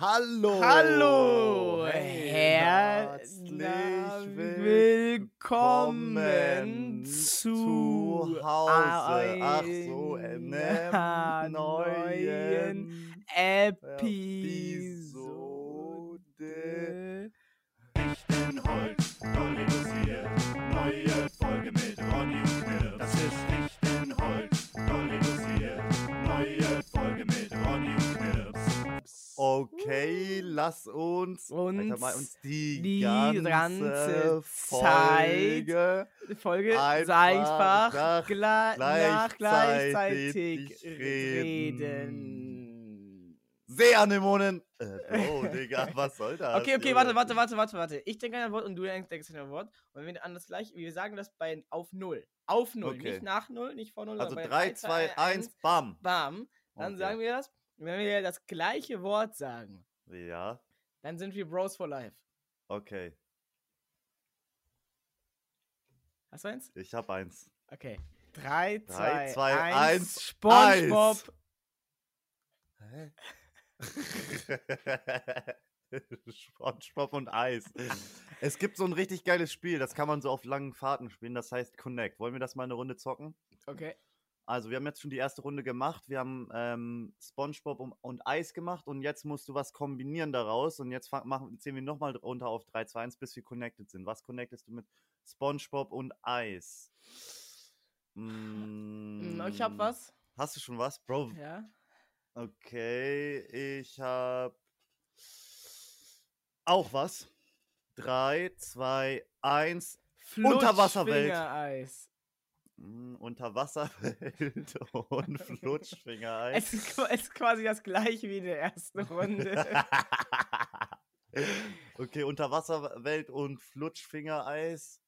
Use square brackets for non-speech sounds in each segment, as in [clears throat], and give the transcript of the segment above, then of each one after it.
Hallo! Hallo! Herzlich willkommen willkommen zu zu Hause. Ach so, einer neuen Episode. Ich bin Holz, Okay, lass uns, Uns mal uns die, die ganze, ganze Folge Folge Einfach nach gla nach gleichzeitig reden. reden. Seeanemonen. Äh, oh, Digga, [laughs] was soll das? Okay, okay, warte, warte, warte, warte, warte. Ich denke an ein Wort und du denkst an ein Wort. Und wenn wir an das gleiche, wir sagen das bei auf Null. Auf Null, Okay. nicht nach Null, nicht vor Null. Also sondern bei 3, 2, 1, bam. Bam. Dann Okay. sagen wir das. Und wenn wir das gleiche Wort sagen, Ja, dann sind wir Bros for Life. okay. Hast du eins? Ich hab eins. Okay. 3, Drei, 2, zwei, 1. eins, SpongeBob. Hä? [laughs] SpongeBob und Eis. Es gibt so ein richtig geiles Spiel, das kann man so auf langen Fahrten spielen, das heißt Connect. Wollen wir das mal eine Runde zocken? Okay. Also, wir haben jetzt schon die erste Runde gemacht. Wir haben ähm, SpongeBob und, und Eis gemacht und jetzt musst du was kombinieren daraus. Und jetzt fang, machen, zählen wir nochmal runter auf 3, 2, 1, bis wir connected sind. Was connectest du mit SpongeBob und Eis? Mm, Ich hab Mm, was. Hast du schon was? Bro, Ja. Okay, ich hab auch was. 3, 2, 1. Unterwasserwelt. Flutschfingereis. Mm, Unterwasserwelt [laughs] und Flutschfingereis. [laughs] Es ist, qu- es ist quasi das gleiche wie in der ersten Runde. [laughs] okay, Unterwasserwelt und Flutschfingereis.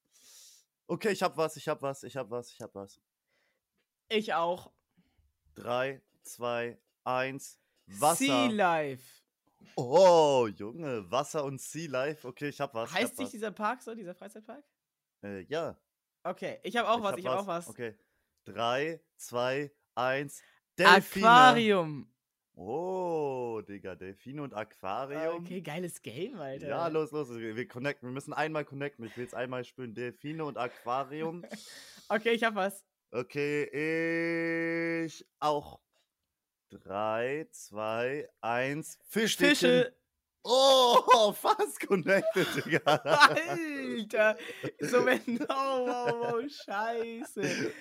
Okay, ich hab was, ich hab was, ich hab was, ich hab was. ich auch. 3, 2, 1. Wasser. Sea Life. Oh, Junge, Wasser und Sea Life. Okay, ich hab was. Heißt hab sich was. dieser Park so, dieser Freizeitpark? Äh, ja. Okay, ich habe auch was, ich habe auch was. Okay. 3, 2, 1. Delfine. Aquarium. Oh, Digga, Delfine und Aquarium. Okay, geiles Game, Alter. Ja, los, los. Wir, connecten. Wir müssen einmal connecten. Ich will jetzt einmal spielen. Delfine und Aquarium. [laughs] Okay, ich hab was. Okay, ich auch. 3, 2, 1. Fischstäbchen. Fische. Oh, [laughs] fast connected, Digga. Alter. So wenn. [laughs] Oh, wow, wow, scheiße.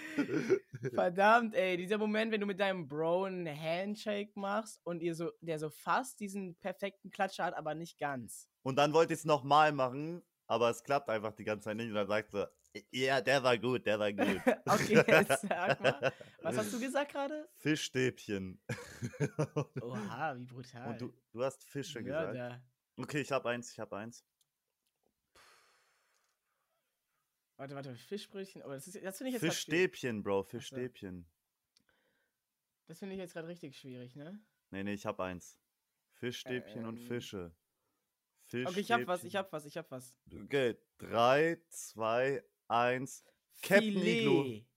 Verdammt, ey, dieser Moment, wenn du mit deinem Bro einen Handshake machst und ihr so, der so fast diesen perfekten Klatscher hat, aber nicht ganz. Und dann wollte ich es nochmal machen, aber es klappt einfach die ganze Zeit nicht. Und dann sagst du, ja, der war gut, der war gut. [laughs] Okay, jetzt [laughs] sag mal. Was hast du [laughs] gesagt gerade? Fischstäbchen. Oha, wie brutal. Und du, du hast Fische gesagt. Mörder. Okay, ich hab eins, ich hab eins. Warte, warte, Fischbrötchen. Aber das, ist- das finde ich jetzt. Fischstäbchen, Bro, Fischstäbchen. Das finde ich jetzt gerade richtig schwierig, ne? Nee, nee, ich hab eins. Fischstäbchen und Ähm. Fische. Okay, ich hab was, ich Fischstäbchen. hab was, ich hab was. Okay, 3, 2, 1. Captain Iglo. Filet.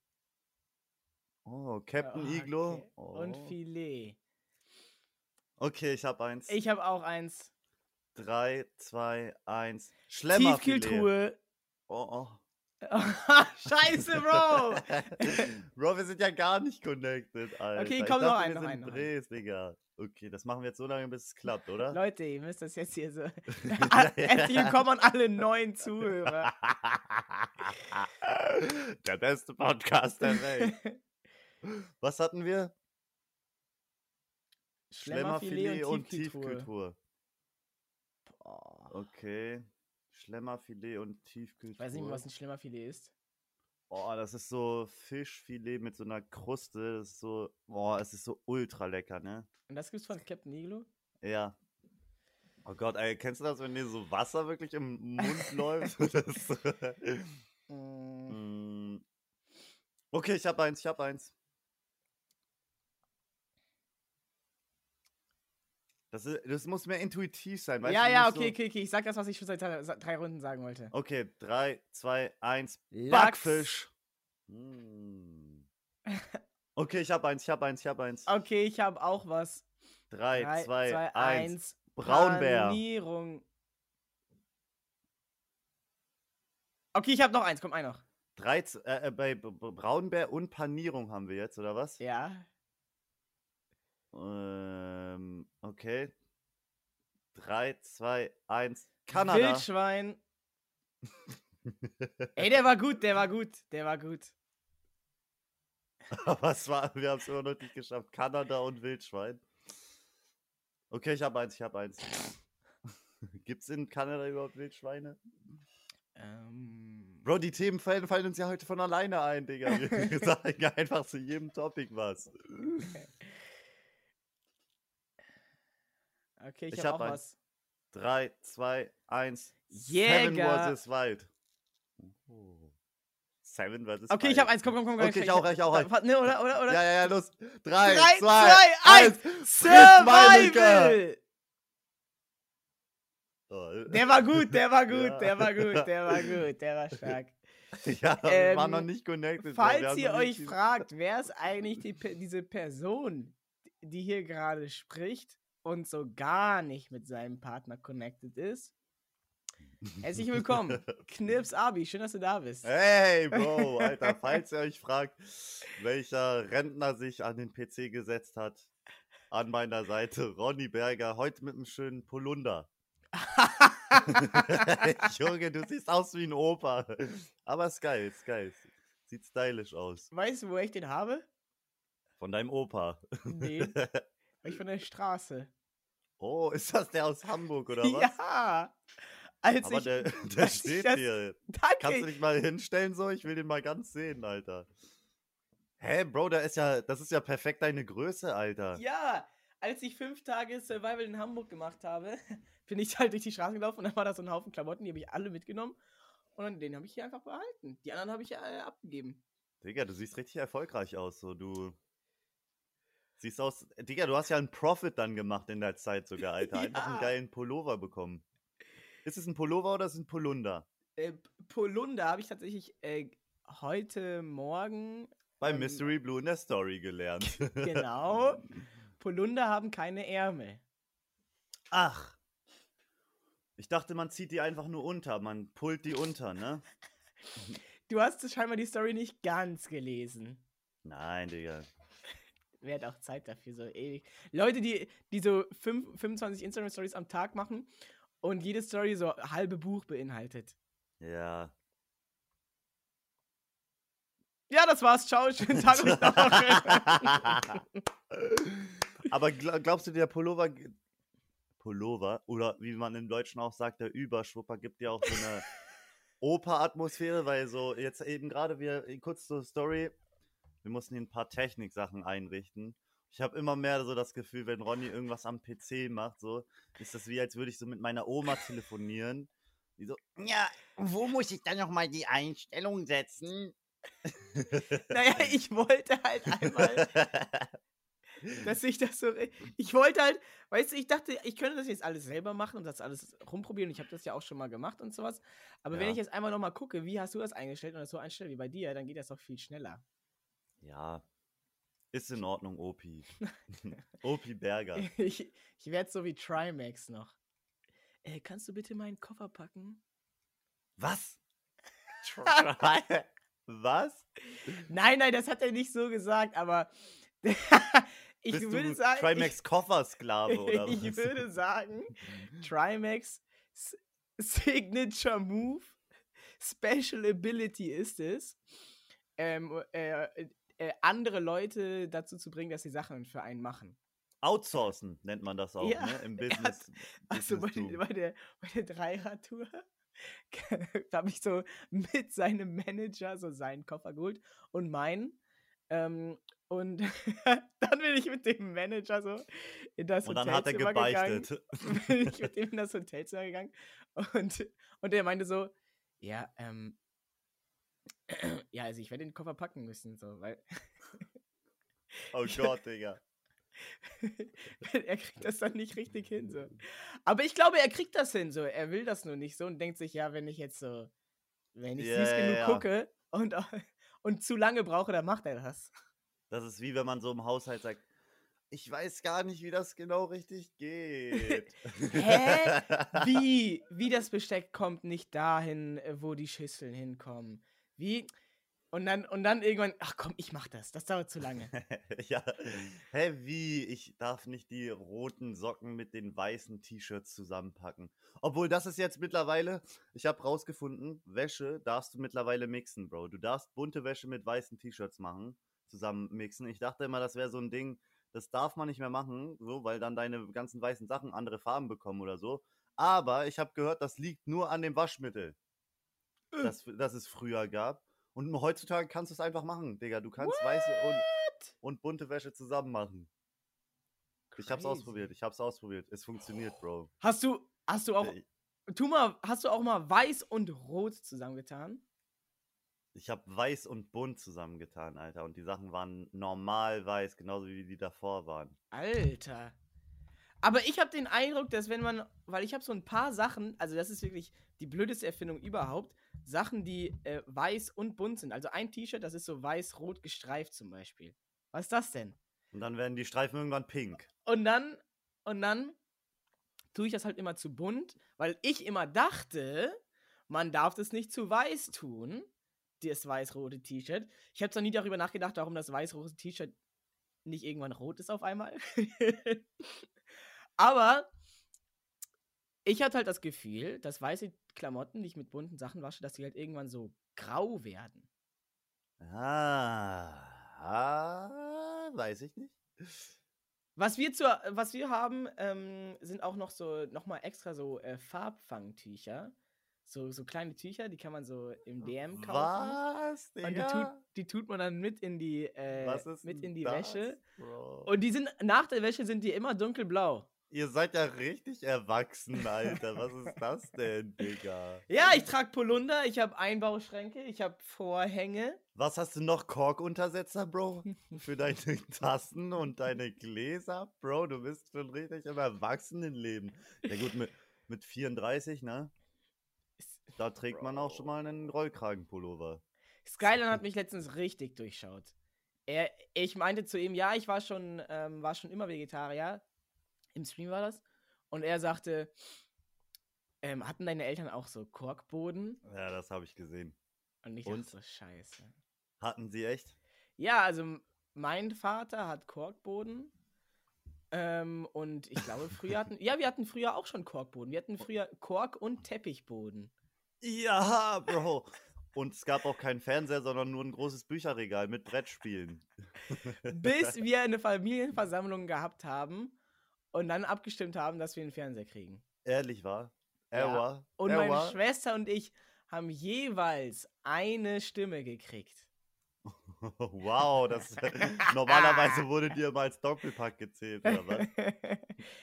Oh, Captain Ah, Iglo. okay. Oh. Und Filet. Okay, ich hab eins. Ich habe auch eins. 3, 2, 1. Schlemmerfilet. Tiefkühltruhe. Oh, oh. [laughs] Scheiße, Bro! [laughs] Bro, wir sind ja gar nicht connected, Alter. Okay, Ich komm, noch ein, noch ein. Dres, Digga. Okay, das machen wir jetzt so lange, bis es klappt, oder? Leute, ihr müsst das jetzt hier so. [laughs] Herzlich willkommen an alle neuen Zuhörer. Der beste Podcast der Welt. Was hatten wir? Schlemmerfilet und Tiefkühltruhe. Boah. Okay. Schlemmerfilet und Tiefkühltruhe. Weiß nicht was ein Schlemmerfilet ist. Oh, das ist so Fischfilet mit so einer Kruste. Das ist so, boah, es ist so ultra lecker, ne? Und das gibt's von Captain Iglo? Ja. Oh Gott, ey, kennst du das, wenn dir so Wasser wirklich im Mund [laughs] läuft? [laughs] Das, Mm, Mm. okay, ich hab eins, ich hab eins. Das, ist, das muss mehr intuitiv sein, weißt ja, du? ja, okay, so, okay, okay. Ich sag das, was ich schon seit drei, drei Runden sagen wollte. Okay, 3, 2, 1. Lachs. Backfisch. Mm. Okay, ich hab eins, ich hab eins, ich hab eins. Okay, ich habe auch was. 3, Drei, 2, zwei, 1. Braunbär. Panierung. Okay, ich habe noch eins. Komm, ein noch. 13, äh, äh, bei Braunbär und Panierung haben wir jetzt, oder was? Ja. Ähm, okay. 3, 2, 1. Kanada. Wildschwein. [laughs] Ey, der war gut, der war gut, der war gut. [laughs] Aber es war, wir haben es immer noch nicht geschafft. Kanada und Wildschwein. Okay, ich habe eins, ich habe eins. [laughs] Gibt es in Kanada überhaupt Wildschweine? Ähm, Bro, die Themen fallen, fallen uns ja heute von alleine ein, Digga. Wir sagen einfach zu jedem Topic was. okay, ich, Ich habe hab eins. was. 3, 2, 1. Seven Jäger. vs. Wild. Oh. Seven vs. Okay, ich habe eins. Komm, komm, komm. Okay, ich auch, ich auch. Da- Ne, oder, oder, oder? Ja, ja, ja, los. 3, 3, 2, 2, 1. 1. Survival! Der war gut, der war [laughs] gut, Ja. der war gut, der war [laughs] gut, der war stark. Ja, Ähm, noch nicht connected. Falls ihr euch fragt, wer ist eigentlich die, diese Person, die hier gerade spricht und so gar nicht mit seinem Partner connected ist, herzlich willkommen. [laughs] Knips Abi, schön, dass du da bist. Hey, Bro, [laughs] Alter, falls ihr euch fragt, welcher Rentner sich an den PC gesetzt hat, an meiner Seite Ronny Berger, heute mit einem schönen Polunder. [laughs] Junge, du siehst aus wie ein Opa. Aber ist geil, ist geil. Sieht stylisch aus. weißt du, wo ich den habe? Von deinem Opa. Nee, ich von der Straße. Oh, ist das der aus Hamburg oder [laughs] was? Ja! Als Aber ich. der, [laughs] der steht das- hier. Danke! Kannst du dich mal hinstellen so? Ich will den mal ganz sehen, Alter. Hä, Bro, der ist ja, das ist ja perfekt deine Größe, Alter. Ja, als ich fünf Tage Survival in Hamburg gemacht habe, [laughs] bin ich halt durch die Straßen gelaufen und dann war da so ein Haufen Klamotten, die habe ich alle mitgenommen. Und dann, den habe ich hier einfach behalten. Die anderen habe ich äh, abgegeben. Digga, du siehst richtig erfolgreich aus, so du. Siehst aus. Digga, du hast ja einen Profit dann gemacht in der Zeit sogar, [laughs] Alter. Einfach einen Ja. geilen Pullover bekommen. Ist es ein Pullover oder ist es ein Polunder? Äh, Polunder habe ich tatsächlich äh, heute Morgen. Bei Ähm, Mystery Blue in der Story gelernt. [laughs] Genau. Polunder haben keine Ärmel. Ach. Ich dachte, man zieht die einfach nur unter. Man pullt die unter, ne? [laughs] Du hast scheinbar die Story nicht ganz gelesen. Nein, Digga. Wer hat auch Zeit dafür, so ewig. Leute, die, die so fünf, 25 Instagram-Stories am Tag machen und jede Story so halbe Buch beinhaltet. Ja. Ja, das war's. Ciao. Schönen Tag und. [laughs] Aber gl glaubst du, der Pullover, Pullover, oder wie man im Deutschen auch sagt, der Überschwupper gibt ja auch so eine [laughs] Oper-Atmosphäre, weil so jetzt eben gerade wir, kurz zur Story, wir mussten hier ein paar Techniksachen einrichten. Ich habe immer mehr so das Gefühl, wenn Ronny irgendwas am PC macht, so, ist das wie, als würde ich so mit meiner Oma telefonieren. Die so, ja, wo muss ich dann nochmal die Einstellung setzen? [laughs] [laughs] naja, ich wollte halt einmal, dass ich das so. Ich wollte halt, weißt du, ich dachte, ich könnte das jetzt alles selber machen und das alles rumprobieren. Ich habe das ja auch schon mal gemacht und sowas. Aber wenn Ja. ich jetzt einmal nochmal gucke, wie hast du das eingestellt und das so einstelle wie bei dir, dann geht das doch viel schneller. Ja, ist in Ordnung, Opi. [laughs] [laughs] Opi Berger. [laughs] Ich, ich werde so wie Trimax noch. Äh, kannst du bitte meinen Koffer packen? Was? Was? Nein, nein, das hat er nicht so gesagt, aber ich Bist würde du sagen. Trimax Koffersklave oder ich was? würde sagen, Trimax Signature Move, Special Ability ist es, ähm, äh, äh, andere Leute dazu zu bringen, dass sie Sachen für einen machen. Outsourcen nennt man das auch, Ja, ne? [laughs] Im Business. Also bei, bei, der, bei der Dreirad-Tour [laughs] habe ich so mit seinem Manager so seinen Koffer geholt und meinen. Ähm, und [laughs] dann bin ich mit dem Manager so in das Und dann hat er Hotelzimmer gegangen. bin ich mit ihm in das Hotelzimmer gegangen und, und er meinte so, ja, ähm, [clears throat] ja, also ich werde den Koffer packen müssen, so, weil [laughs] Oh Gott, Digga. [laughs] er kriegt das dann nicht richtig hin, so. Aber ich glaube, er kriegt das hin, so. Er will das nur nicht so und denkt sich, ja, wenn ich jetzt so, wenn ich süß ja, genug ja. gucke und, [laughs] und zu lange brauche, dann macht er das. Das ist wie wenn man so im Haushalt sagt, Ich weiß gar nicht, wie das genau richtig geht. Hä? Wie? Wie das Besteck kommt nicht dahin, wo die Schüsseln hinkommen. Wie? Und dann, und dann irgendwann, ach komm, ich mach das. Das dauert zu lange. [laughs] ja. Hä, wie? Ich darf nicht die roten Socken mit den weißen T-Shirts zusammenpacken. Obwohl, das ist jetzt mittlerweile, ich habe rausgefunden, Wäsche darfst du mittlerweile mixen, Bro. Du darfst bunte Wäsche mit weißen T-Shirts machen, zusammen mixen. Ich dachte immer, das wäre so ein Ding, das darf man nicht mehr machen, so, weil dann deine ganzen weißen Sachen andere Farben bekommen oder so. Aber ich habe gehört, das liegt nur an dem Waschmittel. Das, das es früher gab. Und heutzutage kannst du es einfach machen, Digga. Du kannst weiße und, und bunte Wäsche zusammen machen. Ich hab's Crazy. ausprobiert, ich hab's ausprobiert. Es funktioniert, Bro. Hast du, hast du auch, Äh, tu mal, hast du auch mal weiß und rot zusammengetan? Ich habe weiß und bunt zusammengetan, Alter. Und die Sachen waren normal weiß, genauso wie die davor waren. Alter. Aber ich habe den Eindruck, dass wenn man, weil ich habe so ein paar Sachen, also das ist wirklich die blödeste Erfindung überhaupt, Sachen, die äh, weiß und bunt sind. Also ein T-Shirt, das ist so weiß-rot gestreift zum Beispiel. Was ist das denn? Und dann werden die Streifen irgendwann pink. Und dann, und dann tue ich das halt immer zu bunt, weil ich immer dachte, man darf das nicht zu weiß tun, das weiß-rote T-Shirt. Ich habe zwar nie darüber nachgedacht, warum das weiß-rote T-Shirt nicht irgendwann rot ist auf einmal. [laughs] Aber ich hatte halt das Gefühl, dass weiße Klamotten, die ich mit bunten Sachen wasche, dass die halt irgendwann so grau werden. Ah, ah weiß ich nicht. Was wir, zur, was wir haben, ähm, sind auch noch so, nochmal extra so äh, Farbfangtücher. So, so kleine Tücher, die kann man so im DM kaufen. Was, Und die Digga? tut, die tut man dann mit in die, äh, mit in die das, Wäsche. Bro? Und die sind, nach der Wäsche sind die immer dunkelblau. Ihr seid ja richtig erwachsen, Alter. Was ist [laughs] das denn, Digga? Ja, ich trage Polunder, ich habe Einbauschränke, ich habe Vorhänge. Was hast du noch? Korkuntersetzer, Bro? Für deine [laughs] Tassen und deine Gläser? Bro, du bist schon richtig im Erwachsenenleben. Ja gut, mit, mit 34, ne? Da trägt man auch schon mal einen Rollkragenpullover. Skyline hat mich letztens richtig durchschaut. Er, ich meinte zu ihm, ja, ich war schon, ähm, war schon immer Vegetarier. Im Stream war das. Und er sagte, ähm, hatten deine Eltern auch so Korkboden? Ja, das habe ich gesehen. Und ich Und? dachte so, scheiße. Hatten sie echt? Ja, also mein Vater hat Korkboden. Ähm, und ich glaube, früher hatten, [laughs] ja, wir hatten früher auch schon Korkboden. Wir hatten früher Kork- und Teppichboden. Ja, [laughs] Bro. Und es gab auch keinen Fernseher, sondern nur ein großes Bücherregal mit Brettspielen. Bis [laughs] wir eine Familienversammlung gehabt haben und dann abgestimmt haben, dass wir einen Fernseher kriegen. Ehrlich war? Ja. Ewa? Und meine Ewa? Schwester und ich haben jeweils eine Stimme gekriegt. [laughs] Wow, das [laughs] normalerweise [laughs] wurde dir mal als Doppelpack gezählt, oder was?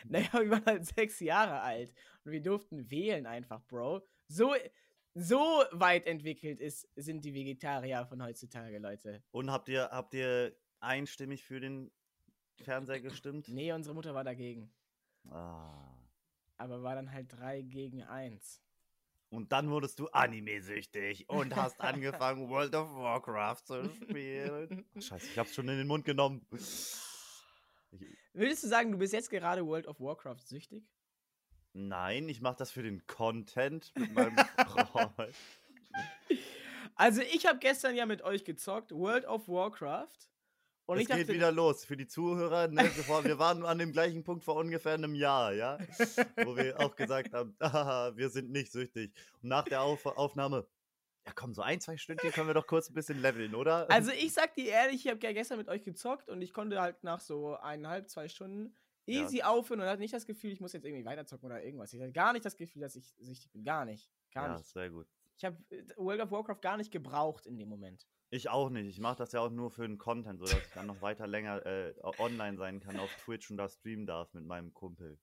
naja, wir waren halt sechs Jahre alt und wir durften wählen einfach, Bro. So, so weit entwickelt ist, sind die Vegetarier von heutzutage, Leute. Und habt ihr, habt ihr einstimmig für den Fernseher gestimmt? Nee, unsere Mutter war dagegen. Ah. Aber war dann halt drei gegen eins. Und dann wurdest du anime-süchtig und hast [laughs] angefangen, World of Warcraft zu [laughs] spielen. Ach, scheiße, ich hab's schon in den Mund genommen. Würdest du sagen, du bist jetzt gerade World of Warcraft süchtig? nein, ich mach das für den Content mit meinem [laughs] Freund. Also ich habe gestern ja mit euch gezockt, World of Warcraft. Und es dachte, geht wieder los. Für die Zuhörer, ne, bevor, wir waren an dem gleichen Punkt vor ungefähr einem Jahr, ja? Wo wir auch gesagt haben, [laughs] ah, wir sind nicht süchtig. Und nach der Auf Aufnahme, ja komm, so ein, zwei Stündchen können wir doch kurz ein bisschen leveln, oder? [laughs] Also ich sag dir ehrlich, ich habe ja gestern mit euch gezockt und ich konnte halt nach so eineinhalb, zwei Stunden Ja. easy aufhören und hatte nicht das Gefühl, ich muss jetzt irgendwie weiterzocken oder irgendwas. Ich hatte gar nicht das Gefühl, dass ich süchtig bin. Gar nicht. Gar ja, nicht. sehr gut. Ich habe World of Warcraft gar nicht gebraucht in dem Moment. Ich auch nicht. Ich mache das ja auch nur für den Content, sodass ich dann noch weiter länger äh, online sein kann auf Twitch und da streamen darf mit meinem Kumpel.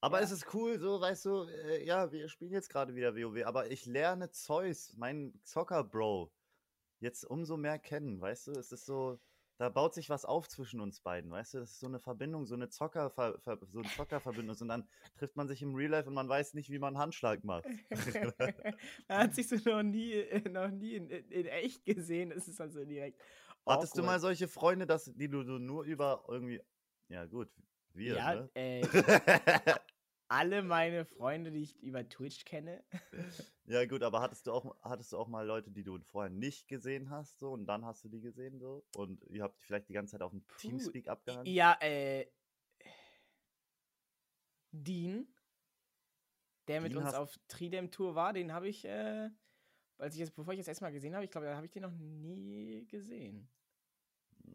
Aber Ja. es ist cool, so, weißt du, äh, ja, wir spielen jetzt gerade wieder WoW, aber ich lerne Zeus, mein Zocker-Bro, jetzt umso mehr kennen, weißt du? Es ist so, da baut sich was auf zwischen uns beiden, weißt du? Das ist so eine Verbindung, so eine Zocker, so ein Zockerverbindung und dann trifft man sich im Real Life und man weiß nicht, wie man einen Handschlag macht. [laughs] Man hat sich so noch nie, äh, noch nie in, in, echt gesehen. Es ist dann so direkt. Hattest du mal solche Freunde, dass, die du so nur über irgendwie. Ja, gut. Wir, Ja, ne? äh, [laughs] alle meine Freunde, die ich über Twitch kenne. ja, gut, aber hattest du auch, hattest du auch mal Leute, die du vorher nicht gesehen hast, so und dann hast du die gesehen, so? Und ihr habt vielleicht die ganze Zeit auf dem Teamspeak abgehangen? Ja, äh. Dean, der mit Dean uns auf Tridem Tour war, den habe ich, äh, als ich jetzt, bevor ich das erste Mal gesehen habe, ich glaube, da habe ich den noch nie gesehen.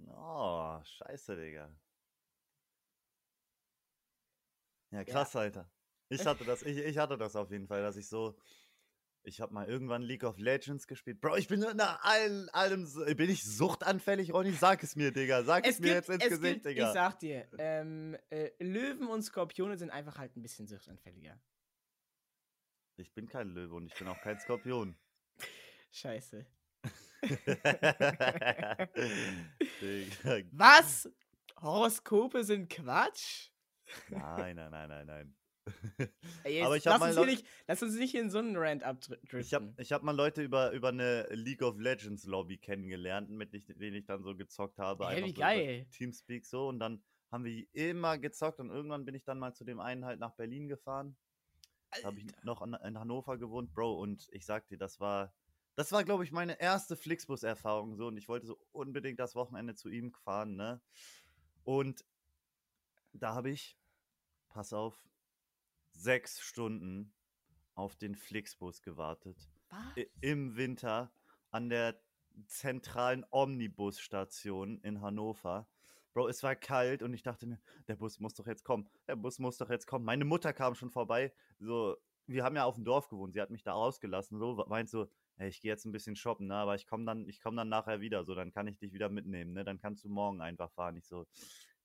Oh, scheiße, Digga. Ja, krass, Alter. Ich [laughs] hatte das, ich, ich hatte das auf jeden Fall, dass ich so. Ich habe mal irgendwann League of Legends gespielt. Bro, ich bin in allem, allem bin ich suchtanfällig, Ronny? Sag es mir, Digga. Sag es, Es mir gibt, jetzt ins es Gesicht, gibt, Digga. ich sag dir, ähm, äh, Löwen und Skorpione sind einfach halt ein bisschen suchtanfälliger. Ich bin kein Löwe und ich bin auch kein Skorpion. Scheiße. [laughs] Was? Horoskope sind Quatsch? Nein, nein, nein, nein, nein. Ey, Aber jetzt ich hab lass, mal uns nicht, lass uns nicht in so einen Rant abdriften. Ich habe ich hab mal Leute über, über eine League of Legends Lobby kennengelernt, mit ich- denen ich dann so gezockt habe. Einfach wie so geil. Teamspeak so und dann haben wir immer gezockt und irgendwann bin ich dann mal zu dem einen halt nach Berlin gefahren. Da habe ich noch in Hannover gewohnt, Bro, und ich sag dir, das war, das war, glaube ich, meine erste Flixbus-Erfahrung so und ich wollte so unbedingt das Wochenende zu ihm fahren, ne? Und da habe ich, pass auf, sechs Stunden auf den Flixbus gewartet Was? im Winter an der zentralen Omnibusstation in Hannover. Bro, es war kalt und ich dachte mir, der Bus muss doch jetzt kommen. Der Bus muss doch jetzt kommen. Meine Mutter kam schon vorbei. So, wir haben ja auf dem Dorf gewohnt. Sie hat mich da rausgelassen. So, meint so, hey, ich gehe jetzt ein bisschen shoppen, ne? Aber ich komme dann, ich komme dann nachher wieder. So, dann kann ich dich wieder mitnehmen, ne? Dann kannst du morgen einfach fahren. Ich so,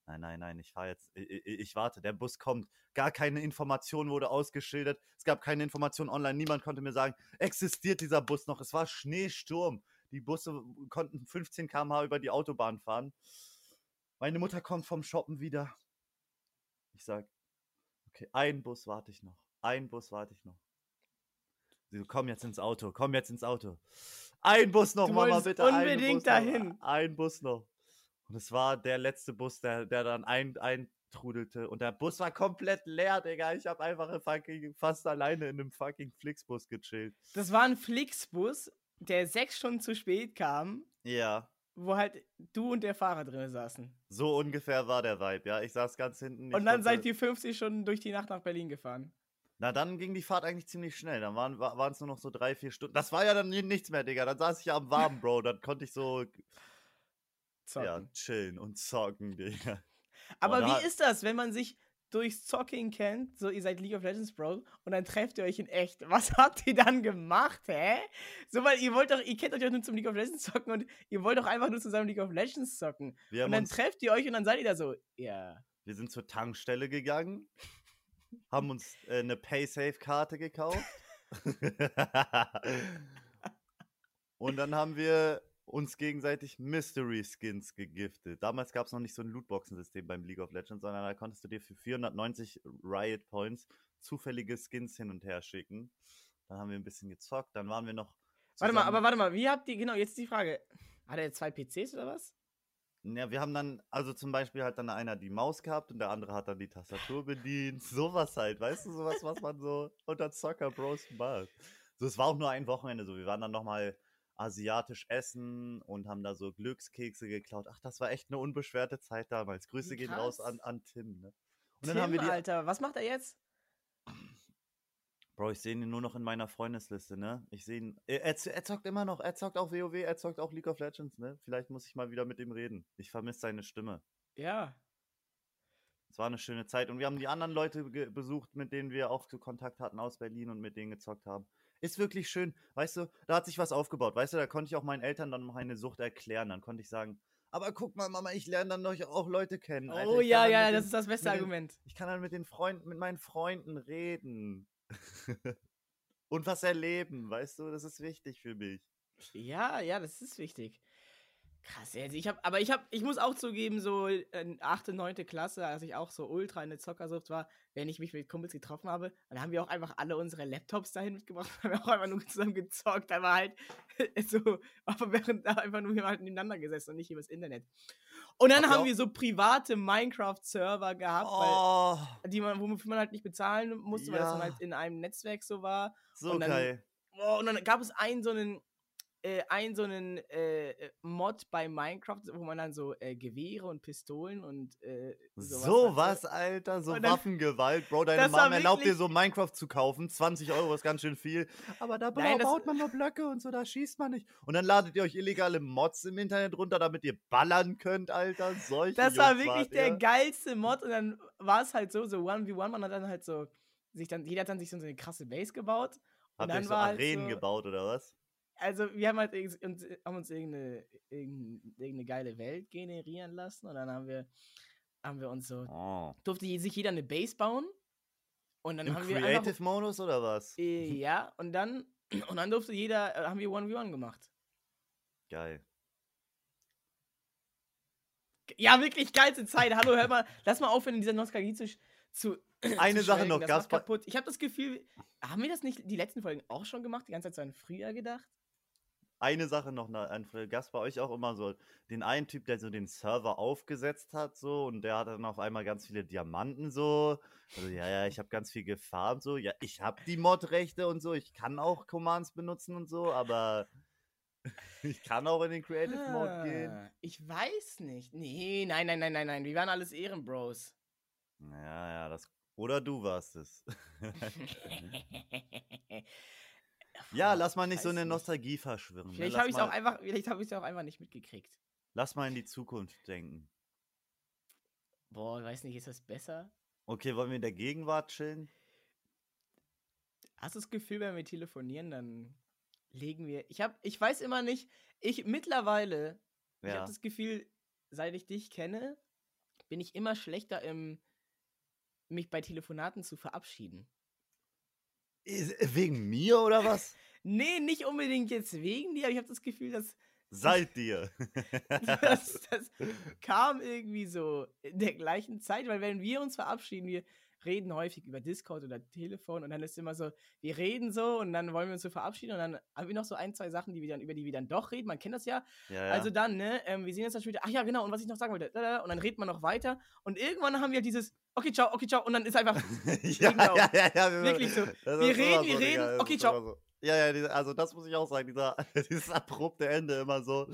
nein, nein, nein, ich fahre jetzt. Ich, ich, ich warte, der Bus kommt. Gar keine Information wurde ausgeschildert. Es gab keine Information online. Niemand konnte mir sagen, existiert dieser Bus noch? Es war Schneesturm. Die Busse konnten 15 km/h über die Autobahn fahren. Meine Mutter kommt vom Shoppen wieder. Ich sag, okay, ein Bus warte ich noch. Ein Bus warte ich noch. Sie so, komm jetzt ins Auto, komm jetzt ins Auto. Ein Bus noch, Du Mama, bitte. einen unbedingt Bus noch, dahin. Ein Bus noch. Und es war der letzte Bus, der, der dann ein, eintrudelte. Und der Bus war komplett leer, Digga. Ich habe einfach fucking fast alleine in einem fucking Flixbus gechillt. Das war ein Flixbus, der sechs Stunden zu spät kam, Ja, wo halt du und der Fahrer drin saßen. so ungefähr war der Vibe, ja. Ich saß ganz hinten. Und dann seid ihr 50 Stunden durch die Nacht nach Berlin gefahren. Na, dann ging die Fahrt eigentlich ziemlich schnell. Dann waren es nur noch so drei, vier Stunden. Das war ja dann ni- nichts mehr, Digga. Dann saß ich ja am Warmen, Bro. Dann konnte ich so Zocken. ja, chillen und zocken, Digga. Aber da- wie ist das, wenn man sich durchs Zocken kennt, so ihr seid League of Legends Bros und dann trefft ihr euch in echt. Was [laughs] habt ihr dann gemacht, hä? So, weil ihr wollt doch, ihr kennt euch doch nur zum League of Legends zocken und ihr wollt doch einfach nur zusammen League of Legends zocken. Wir, Und dann trefft ihr euch und dann seid ihr da so, ja. wir sind zur Tankstelle gegangen, haben uns äh, eine Paysafe-Karte gekauft. [laughs] [laughs] und dann haben wir uns gegenseitig Mystery Skins gegiftet. Damals gab es noch nicht so ein Lootboxen-System beim League of Legends, sondern da konntest du dir für 490 Riot Points zufällige Skins hin und her schicken. Dann haben wir ein bisschen gezockt, dann waren wir noch. Warte mal, aber warte mal, wie habt ihr, genau, jetzt die Frage. Hat er zwei PCs oder was? Ja, wir haben dann, also zum Beispiel hat dann einer die Maus gehabt und der andere hat dann die Tastatur bedient. Sowas halt, weißt du, sowas, was man so unter Zocker Bros macht. So, es war auch nur ein Wochenende so. Wir waren dann nochmal asiatisch essen und haben da so Glückskekse geklaut. Ach, das war echt eine unbeschwerte Zeit damals. Grüße gehen raus Krass. an, an Tim, ne? Und Tim, dann haben wir die. Alter, was macht er jetzt? Bro, ich sehe ihn nur noch in meiner Freundesliste, ne? Ich sehe ihn. Er, er, zockt immer noch. Er zockt auch WoW, er zockt auch League of Legends, ne? Vielleicht muss ich mal wieder mit ihm reden. Ich vermisse seine Stimme. Ja. Es war eine schöne Zeit und wir haben die anderen Leute besucht, mit denen wir auch Kontakt hatten aus Berlin und mit denen gezockt haben. Ist wirklich schön, weißt du, da hat sich was aufgebaut, weißt du, da konnte ich auch meinen Eltern dann meine Sucht erklären, dann konnte ich sagen, aber guck mal, Mama, ich lerne dann doch auch Leute kennen. Alter. Oh ich ja, ja, das den, ist das beste mit den- Argument. Ich kann dann mit den Freunden, mit meinen Freunden reden. [laughs] und was erleben, weißt du, das ist wichtig für mich. Ja, ja, das ist wichtig. Krass, also ich hab, aber ich hab, ich muss auch zugeben, so in 8., 9. Klasse, als ich auch so ultra in der Zockersucht war, wenn ich mich mit Kumpels getroffen habe, dann haben wir auch einfach alle unsere Laptops dahin mitgebracht, [laughs] haben wir auch einfach nur zusammen gezockt, aber halt [laughs] so, aber während da einfach nur wir halt nebeneinander gesessen und nicht übers Internet. Und dann ihr haben wir so private Minecraft-Server gehabt, Oh, weil, die man, wofür man halt nicht bezahlen musste, weil das dann Ja. halt in einem Netzwerk so war. so und dann- geil. Oh, und dann gab es einen so einen, äh, einen so einen äh, äh, Mod bei Minecraft, wo man dann so äh, Gewehre und Pistolen und äh, sowas So hatte. was, Alter, so dann- [laughs] Waffengewalt. Bro, deine Mom erlaubt dir so Minecraft zu kaufen. 20 Euro ist ganz schön viel. Aber da Nein, baut man nur Blöcke und so, da schießt man nicht. Und dann ladet ihr euch illegale Mods im Internet runter, damit ihr ballern könnt, Alter. Solche Das war Jungs wirklich der ihr. geilste Mod und dann war es halt so, so 1v1, man hat dann halt so, sich dann, jeder hat dann sich so eine krasse Base gebaut. Und Habt ihr dann euch so war halt Arenen so, gebaut, oder was? Also wir haben halt uns, haben uns irgendeine, irgendeine, geile Welt generieren lassen und dann haben wir, haben wir uns so, Oh. durfte sich jeder eine Base bauen. Und dann Im haben wir einfach, Creative-Modus, oder was? äh, ja, und dann, [clears throat] und dann durfte jeder, äh, haben wir 1v1 gemacht. Geil. Ja, wirklich geilste Zeit. Hallo, hör mal, lass mal aufhören, in dieser Nostalgie zu, [clears throat] zu Eine Sache noch, das Gaspar. kaputt. Ich habe das Gefühl, haben wir das nicht die letzten Folgen auch schon gemacht? Die ganze Zeit so an früher gedacht? Eine Sache noch, na- ein Gast bei euch auch immer so, den einen Typ, der so den Server aufgesetzt hat, so, und der hatte dann auf einmal ganz viele Diamanten, so. Also, ja, ja, ich habe ganz viel gefarmt, so. Ja, ich habe die Mod-Rechte und so, ich kann auch Commands benutzen und so, aber [laughs] ich kann auch in den Creative Mode gehen. Ah, Ich weiß nicht. Nee, nein, nein, nein, nein, nein. Wir waren alles Ehrenbros. Ja, ja, das. Oder du warst es. [laughs] [laughs] ja, lass mal nicht so eine. Nostalgie verschwirren. Ne? Vielleicht habe ich es auch einfach, vielleicht habe ich es auch einfach nicht mitgekriegt. Lass mal in die Zukunft denken. Boah, weiß nicht, ist das besser? Okay, wollen wir in der Gegenwart chillen? Hast du das Gefühl, wenn wir telefonieren, dann legen wir. Ich habe, ich weiß immer nicht. Ich mittlerweile, ich Ja. habe das Gefühl, seit ich dich kenne, bin ich immer schlechter im mich bei Telefonaten zu verabschieden. Ist- Wegen mir oder was? Nee, nicht unbedingt jetzt wegen dir, aber ich habe das Gefühl, dass Seid [laughs] dir. das, [laughs] das kam irgendwie so in der gleichen Zeit, weil wenn wir uns verabschieden, wir reden häufig über Discord oder Telefon und dann ist immer so, wir reden so und dann wollen wir uns so verabschieden und dann haben wir noch so ein, zwei Sachen, die wir dann, über die wir dann doch reden. Man kennt das ja. Ja, ja. Also dann, ne, ähm, wir sehen uns dann später, ach ja, genau, und was ich noch sagen wollte, und dann redet man noch weiter und irgendwann haben wir dieses, okay, ciao, okay, ciao, und dann ist einfach, [laughs] ja, Genau. ja, ja, ja, wir- Wirklich so. Wir reden, wir so, Digga, reden, das okay, ciao. So. Ja, ja, also das muss ich auch sagen, dieser, [laughs] dieses abrupte Ende immer so.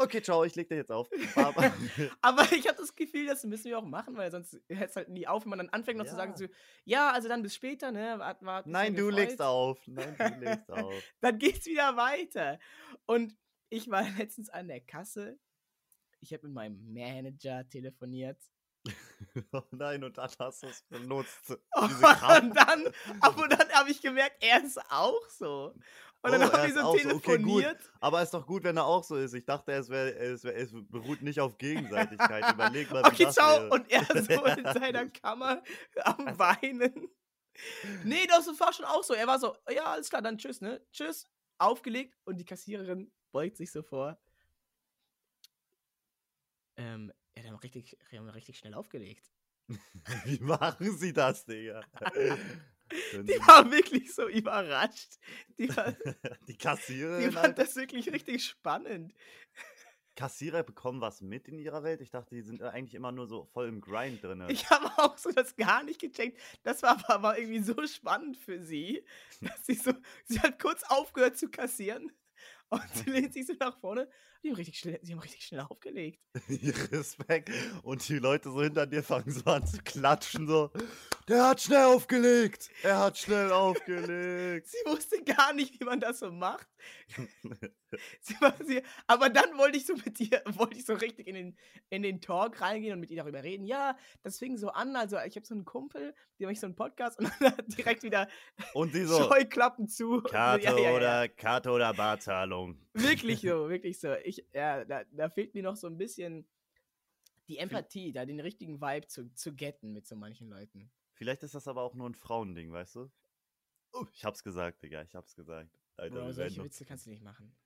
Okay, ciao, ich leg dir jetzt auf. [laughs] Aber, [laughs] aber ich habe das Gefühl, das müssen wir auch machen, weil sonst hört es halt nie auf, wenn man dann anfängt noch zu sagen, Ja. so, ja, also dann bis später, ne, wart, wart, nein, du legst auf. Nein, du [laughs] legst auf. dann geht's wieder weiter. Und ich war letztens an der Kasse. Ich habe mit meinem Manager telefoniert. Oh nein, und dann hast du es benutzt. Und dann, aber dann habe ich gemerkt, er ist auch so. Und dann Oh, haben wir so auch so. Okay, telefoniert. Aber ist doch gut, wenn er auch so ist. Ich dachte, es, wär, es, wär, es beruht nicht auf Gegenseitigkeit. [laughs] Überleg mal, okay, ciao. wäre. Und er so [laughs] in seiner Kammer am Weinen. Nee, das war schon auch so. Er war so, ja, alles klar, dann tschüss, ne? Tschüss. Aufgelegt und die Kassiererin beugt sich so vor. Ähm, er hat dann richtig, richtig schnell aufgelegt. [laughs] Wie machen sie das, Digga? Die war wirklich so überrascht. Die, war, die [laughs] die Kassiererin, fand Alter. das wirklich richtig spannend. Kassierer bekommen was mit in ihrer Welt? Ich dachte, die sind eigentlich immer nur so voll im Grind drin. Ich habe auch so das gar nicht gecheckt. Das war aber, aber irgendwie so spannend für sie, [laughs] dass sie so, sie hat kurz aufgehört zu kassieren und [laughs] sie lehnt sich so nach vorne. Die haben richtig schnell, sie haben richtig schnell aufgelegt. [laughs] Respekt. Und die Leute so hinter dir fangen so an zu klatschen, so. Der hat schnell aufgelegt. Er hat schnell aufgelegt. [laughs] Sie wusste gar nicht, wie man das so macht. [laughs] Sie war, sie, aber dann wollte ich so mit ihr, wollte ich so richtig in den, in den Talk reingehen und mit ihr darüber reden. Ja, das fing so an. Also, ich habe so einen Kumpel, der macht so einen Podcast und dann hat direkt wieder Und sie so. Scheuklappen zu. Karte Ja, ja, ja. oder Karte oder Barzahlung. Wirklich so, [laughs] wirklich so. Ich, ja, da, da fehlt mir noch so ein bisschen die Empathie, da den richtigen Vibe zu, zu getten mit so manchen Leuten. Vielleicht ist das aber auch nur ein Frauending, weißt du? Oh, ich hab's gesagt, Digga, ich hab's gesagt. Alter, wir solche Witze kannst du nicht machen.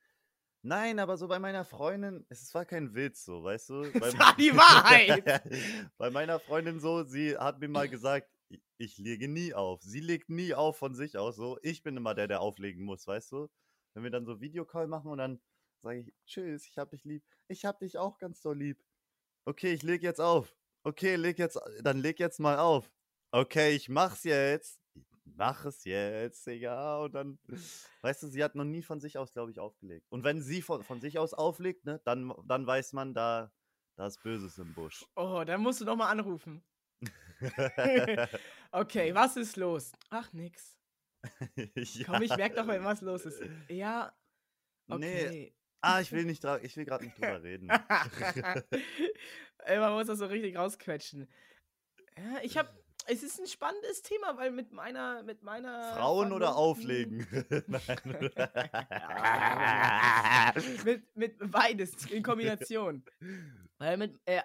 Nein, aber so bei meiner Freundin, es war kein Witz so, weißt du? [laughs] Beim- war die [laughs] Wahrheit. bei meiner Freundin so, sie hat mir mal gesagt, ich, ich lege nie auf. Sie legt nie auf von sich aus so. Ich bin immer der, der auflegen muss, weißt du? Wenn wir dann so Videocall machen und dann sage ich, tschüss, ich hab dich lieb. Ich hab dich auch ganz doll lieb. Okay, ich leg jetzt auf. Okay, leg jetzt, dann leg jetzt mal auf. Okay, ich mach's jetzt. Ich mach es jetzt, Digga. Und dann, weißt du, sie hat noch nie von sich aus, glaube ich, aufgelegt. Und wenn sie von, von sich aus auflegt, ne, dann, dann weiß man, da, da ist Böses im Busch. Oh, dann musst du noch mal anrufen. [laughs] [laughs] Okay, was ist los? Ach, nix. [laughs] ja. Komm, ich merk doch mal, was los ist. Ja, Nee, okay. ah, ich will nicht, ich will gerade nicht drüber reden. Ey, man muss das so richtig rausquetschen. Ja, ich hab. Es ist ein spannendes Thema, weil mit meiner. Mit meiner Frauen oder auflegen? [laughs] [laughs] Mit, mit beides in Kombination. Weil mit, äh,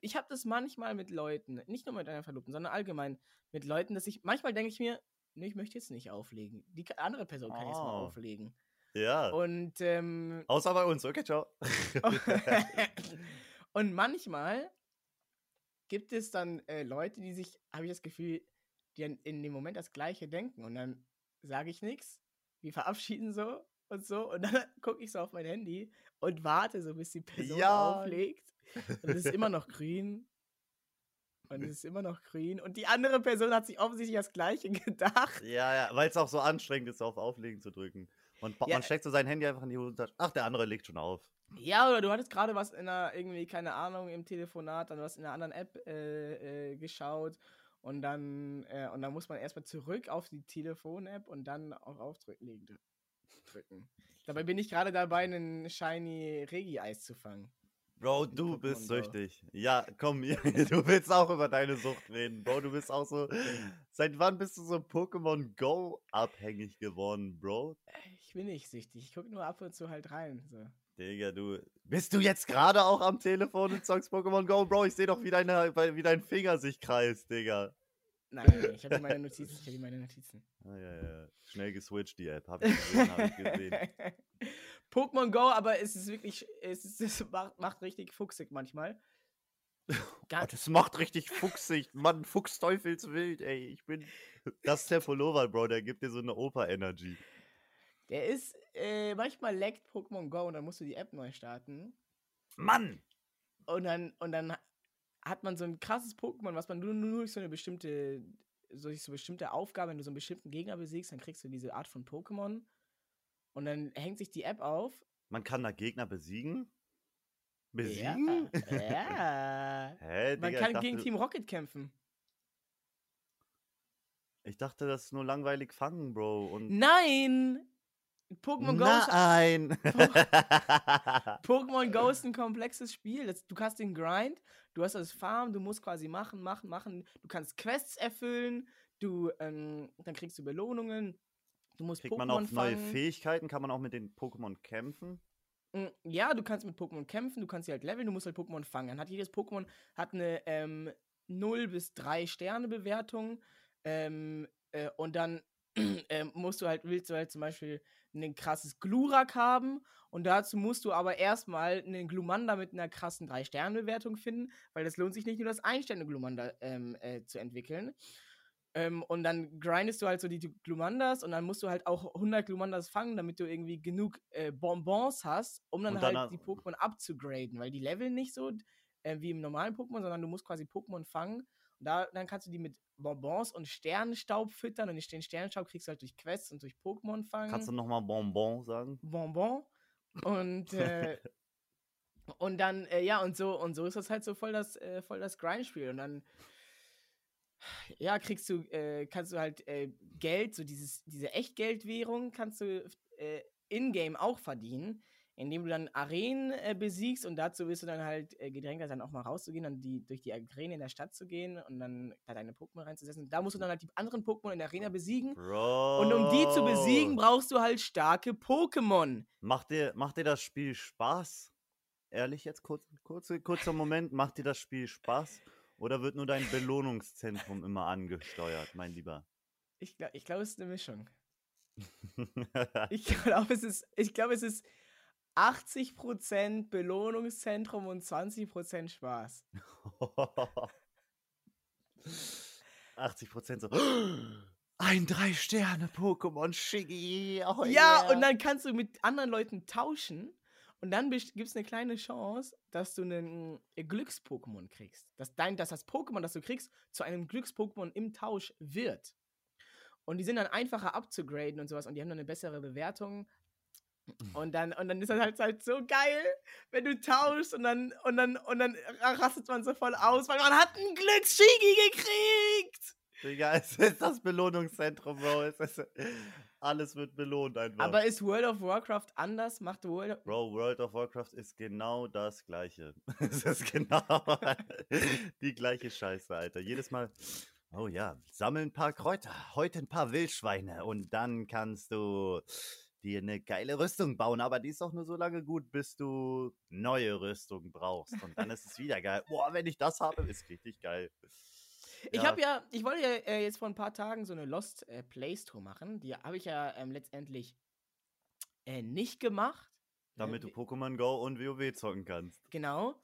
ich habe das manchmal mit Leuten, nicht nur mit einer Verlobten, sondern allgemein mit Leuten, dass ich, manchmal denke ich mir, nee, ich möchte jetzt nicht auflegen. Die andere Person kann jetzt mal Oh. auflegen. ja. Und, ähm, Außer bei uns. Okay, ciao. [laughs] und manchmal gibt es dann äh, Leute, die sich, habe ich das Gefühl, die in, in dem Moment das Gleiche denken. Und dann sage ich nichts, wir verabschieden so und so. Und dann [laughs] gucke ich so auf mein Handy und warte so, bis die Person Ja. auflegt. Und es ist immer noch grün. Und es ist immer noch grün. Und die andere Person hat sich offensichtlich das Gleiche [laughs] gedacht. ja, ja, weil es auch so anstrengend ist, auf Auflegen zu drücken. Man, pa- Ja. man steckt so sein Handy einfach in die Hosentasche. Ach, der andere legt schon auf. Ja, oder du hattest gerade was in einer, irgendwie, keine Ahnung, im Telefonat, dann was in einer anderen App äh, äh, geschaut und dann, äh, und dann muss man erstmal zurück auf die Telefon-App und dann auf Aufdrücken dr- drücken. Dabei bin ich gerade dabei, einen Shiny Regi-Eis zu fangen. Bro, du Pokémon bist süchtig. Ja, komm, [laughs] du willst auch über deine Sucht reden. Bro, du bist auch so. [laughs] Seit wann bist du so Pokémon Go abhängig geworden, Bro? Ich bin nicht süchtig, ich gucke nur ab und zu halt rein. So. Digga, du. Bist du jetzt gerade auch am Telefon und zockst Pokémon Go, Bro? Ich sehe doch, wie, deine, wie dein Finger sich kreist, Digga. Nein, nein, nein, ich habe meine Notizen, ich habe meine Notizen. Ah, ja, ja. Schnell geswitcht, die App. Hab ich gesehen, hab ich gesehen. [laughs] Pokémon Go, aber es ist wirklich, es, ist, [laughs] es macht, macht richtig fuchsig manchmal. Oh, Ga- das macht richtig fuchsig. Mann, Fuchsteufelswild, ey. Ich bin. Das ist der Pullover, Bro. Der gibt dir so eine Oper-Energy. Der ist, äh, manchmal leckt Pokémon Go und dann musst du die App neu starten. Mann! Und dann, und dann hat man so ein krasses Pokémon, was man nur, nur durch so eine bestimmte, so durch so bestimmte Aufgabe, wenn du so einen bestimmten Gegner besiegst, dann kriegst du diese Art von Pokémon. Und dann hängt sich die App auf. Man kann da Gegner besiegen? Besiegen? Ja. [laughs] ja. Hä, Man Digga, kann ich dachte, gegen Team Rocket kämpfen. Ich dachte, das ist nur langweilig fangen, Bro. Und Nein! Pokémon Go, ist, Nein! [laughs] [laughs] Pokémon Go ist ein komplexes Spiel. Das, du hast den Grind, du hast das Farm, du musst quasi machen, machen, machen. Du kannst Quests erfüllen, du, ähm, dann kriegst du Belohnungen. Du musst Kriegt man Pokémon auch neue fangen. Fähigkeiten? Kann man auch mit den Pokémon kämpfen? Mm, Ja, du kannst mit Pokémon kämpfen, du kannst sie halt leveln, du musst halt Pokémon fangen. Dann hat jedes Pokémon hat eine ähm, 0 bis 3 Sterne Bewertung. Ähm, äh, und dann [clears throat] ähm, musst du halt, willst du halt zum Beispiel ein krasses Glurak haben. Und dazu musst du aber erstmal einen Glumanda mit einer krassen 3-Sterne-Bewertung finden, weil das lohnt sich nicht nur das Ein-Sterne-Glumanda ähm, äh, zu entwickeln. Ähm, und dann grindest du halt so die Glumandas und dann musst du halt auch 100 Glumandas fangen, damit du irgendwie genug äh, Bonbons hast, um dann Und halt die Pokémon abzugraden, weil die leveln nicht so äh, wie im normalen Pokémon, sondern du musst quasi Pokémon fangen. Und da, dann kannst du die mit Bonbons und Sternenstaub füttern und den Sternenstaub kriegst du halt durch Quests und durch Pokémon fangen. Kannst du nochmal Bonbon sagen? Bonbon. Und, äh, [laughs] und dann, äh, ja, und so, und so ist das halt so voll das, äh, voll das Grindspiel. Und dann, ja, kriegst du, äh, kannst du halt äh, Geld, so dieses, diese Echtgeldwährung kannst du äh, in-game auch verdienen, indem du dann Arenen äh, besiegst und dazu wirst du dann halt äh, gedrängt, dann auch mal rauszugehen und die, durch die Arenen in der Stadt zu gehen und dann da deine Pokémon reinzusetzen. Da musst du dann halt die anderen Pokémon in der Arena besiegen. Bro. Und um die zu besiegen, brauchst du halt starke Pokémon. Macht dir, macht dir das Spiel Spaß? Ehrlich jetzt, kurz, kurze, kurzer Moment, macht dir das Spiel Spaß? Oder wird nur dein Belohnungszentrum immer angesteuert, mein Lieber? Ich glaube, ich glaub, es ist eine Mischung. [laughs] Ich glaube, es ist, ich glaube, es ist 80% Belohnungszentrum und 20% Spaß. [laughs] 80 Prozent so. [gasps] Ein Drei-Sterne-Pokémon, Shiggy. Oh ja, yeah. und dann kannst du mit anderen Leuten tauschen. Und dann gibt es eine kleine Chance, dass du einen äh, Glücks-Pokémon kriegst. Dass, dein, dass das Pokémon, das du kriegst, zu einem Glücks-Pokémon im Tausch wird. Und die sind dann einfacher abzugraden und sowas. Und die haben dann eine bessere Bewertung. Und dann, und dann ist das halt, halt so geil, wenn du tauschst und dann, und dann, und dann rastet man so voll aus, weil man hat einen Glücks-Shigi gekriegt. Digga, [laughs] es ist das Belohnungszentrum, Bro. Es ist, alles wird belohnt einfach. Aber ist World of Warcraft anders? Macht World of Bro, World of Warcraft ist genau das gleiche. [laughs] es ist genau [laughs] die gleiche Scheiße, Alter. Jedes Mal, oh ja, sammel ein paar Kräuter, heute ein paar Wildschweine und dann kannst du dir eine geile Rüstung bauen. Aber die ist auch nur so lange gut, bis du neue Rüstung brauchst. Und dann ist es wieder geil. Boah, wenn ich das habe, ist richtig geil. Ich habe ja, ich wollte ja äh, jetzt vor ein paar Tagen so eine Lost äh, Place Tour machen. Die habe ich ja ähm, letztendlich äh, nicht gemacht. Damit du Äh, Pokémon Go und WoW zocken kannst. Genau.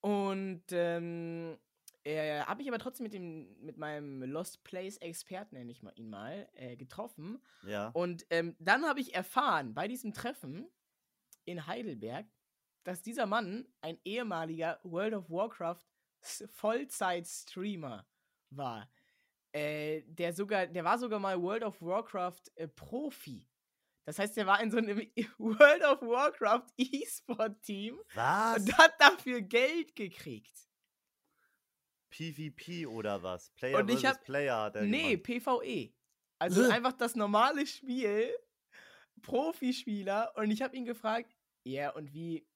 Und ähm, äh, habe ich aber trotzdem mit, dem, mit meinem Lost Place Experten, nenne ich mal ihn mal, äh, getroffen. Ja. Und ähm, dann habe ich erfahren, bei diesem Treffen in Heidelberg, dass dieser Mann ein ehemaliger World of Warcraft S- Vollzeit-Streamer war. Äh, der sogar, der war sogar mal World of Warcraft äh, Profi. Das heißt, der war in so einem [laughs] World of Warcraft E-Sport-Team Was? und hat dafür Geld gekriegt. PvP oder was? Player Und ich hab- Player hat er Nee, gemacht. PvE. Also einfach das normale Spiel, Profispieler. Und ich habe ihn gefragt, ja, und wie.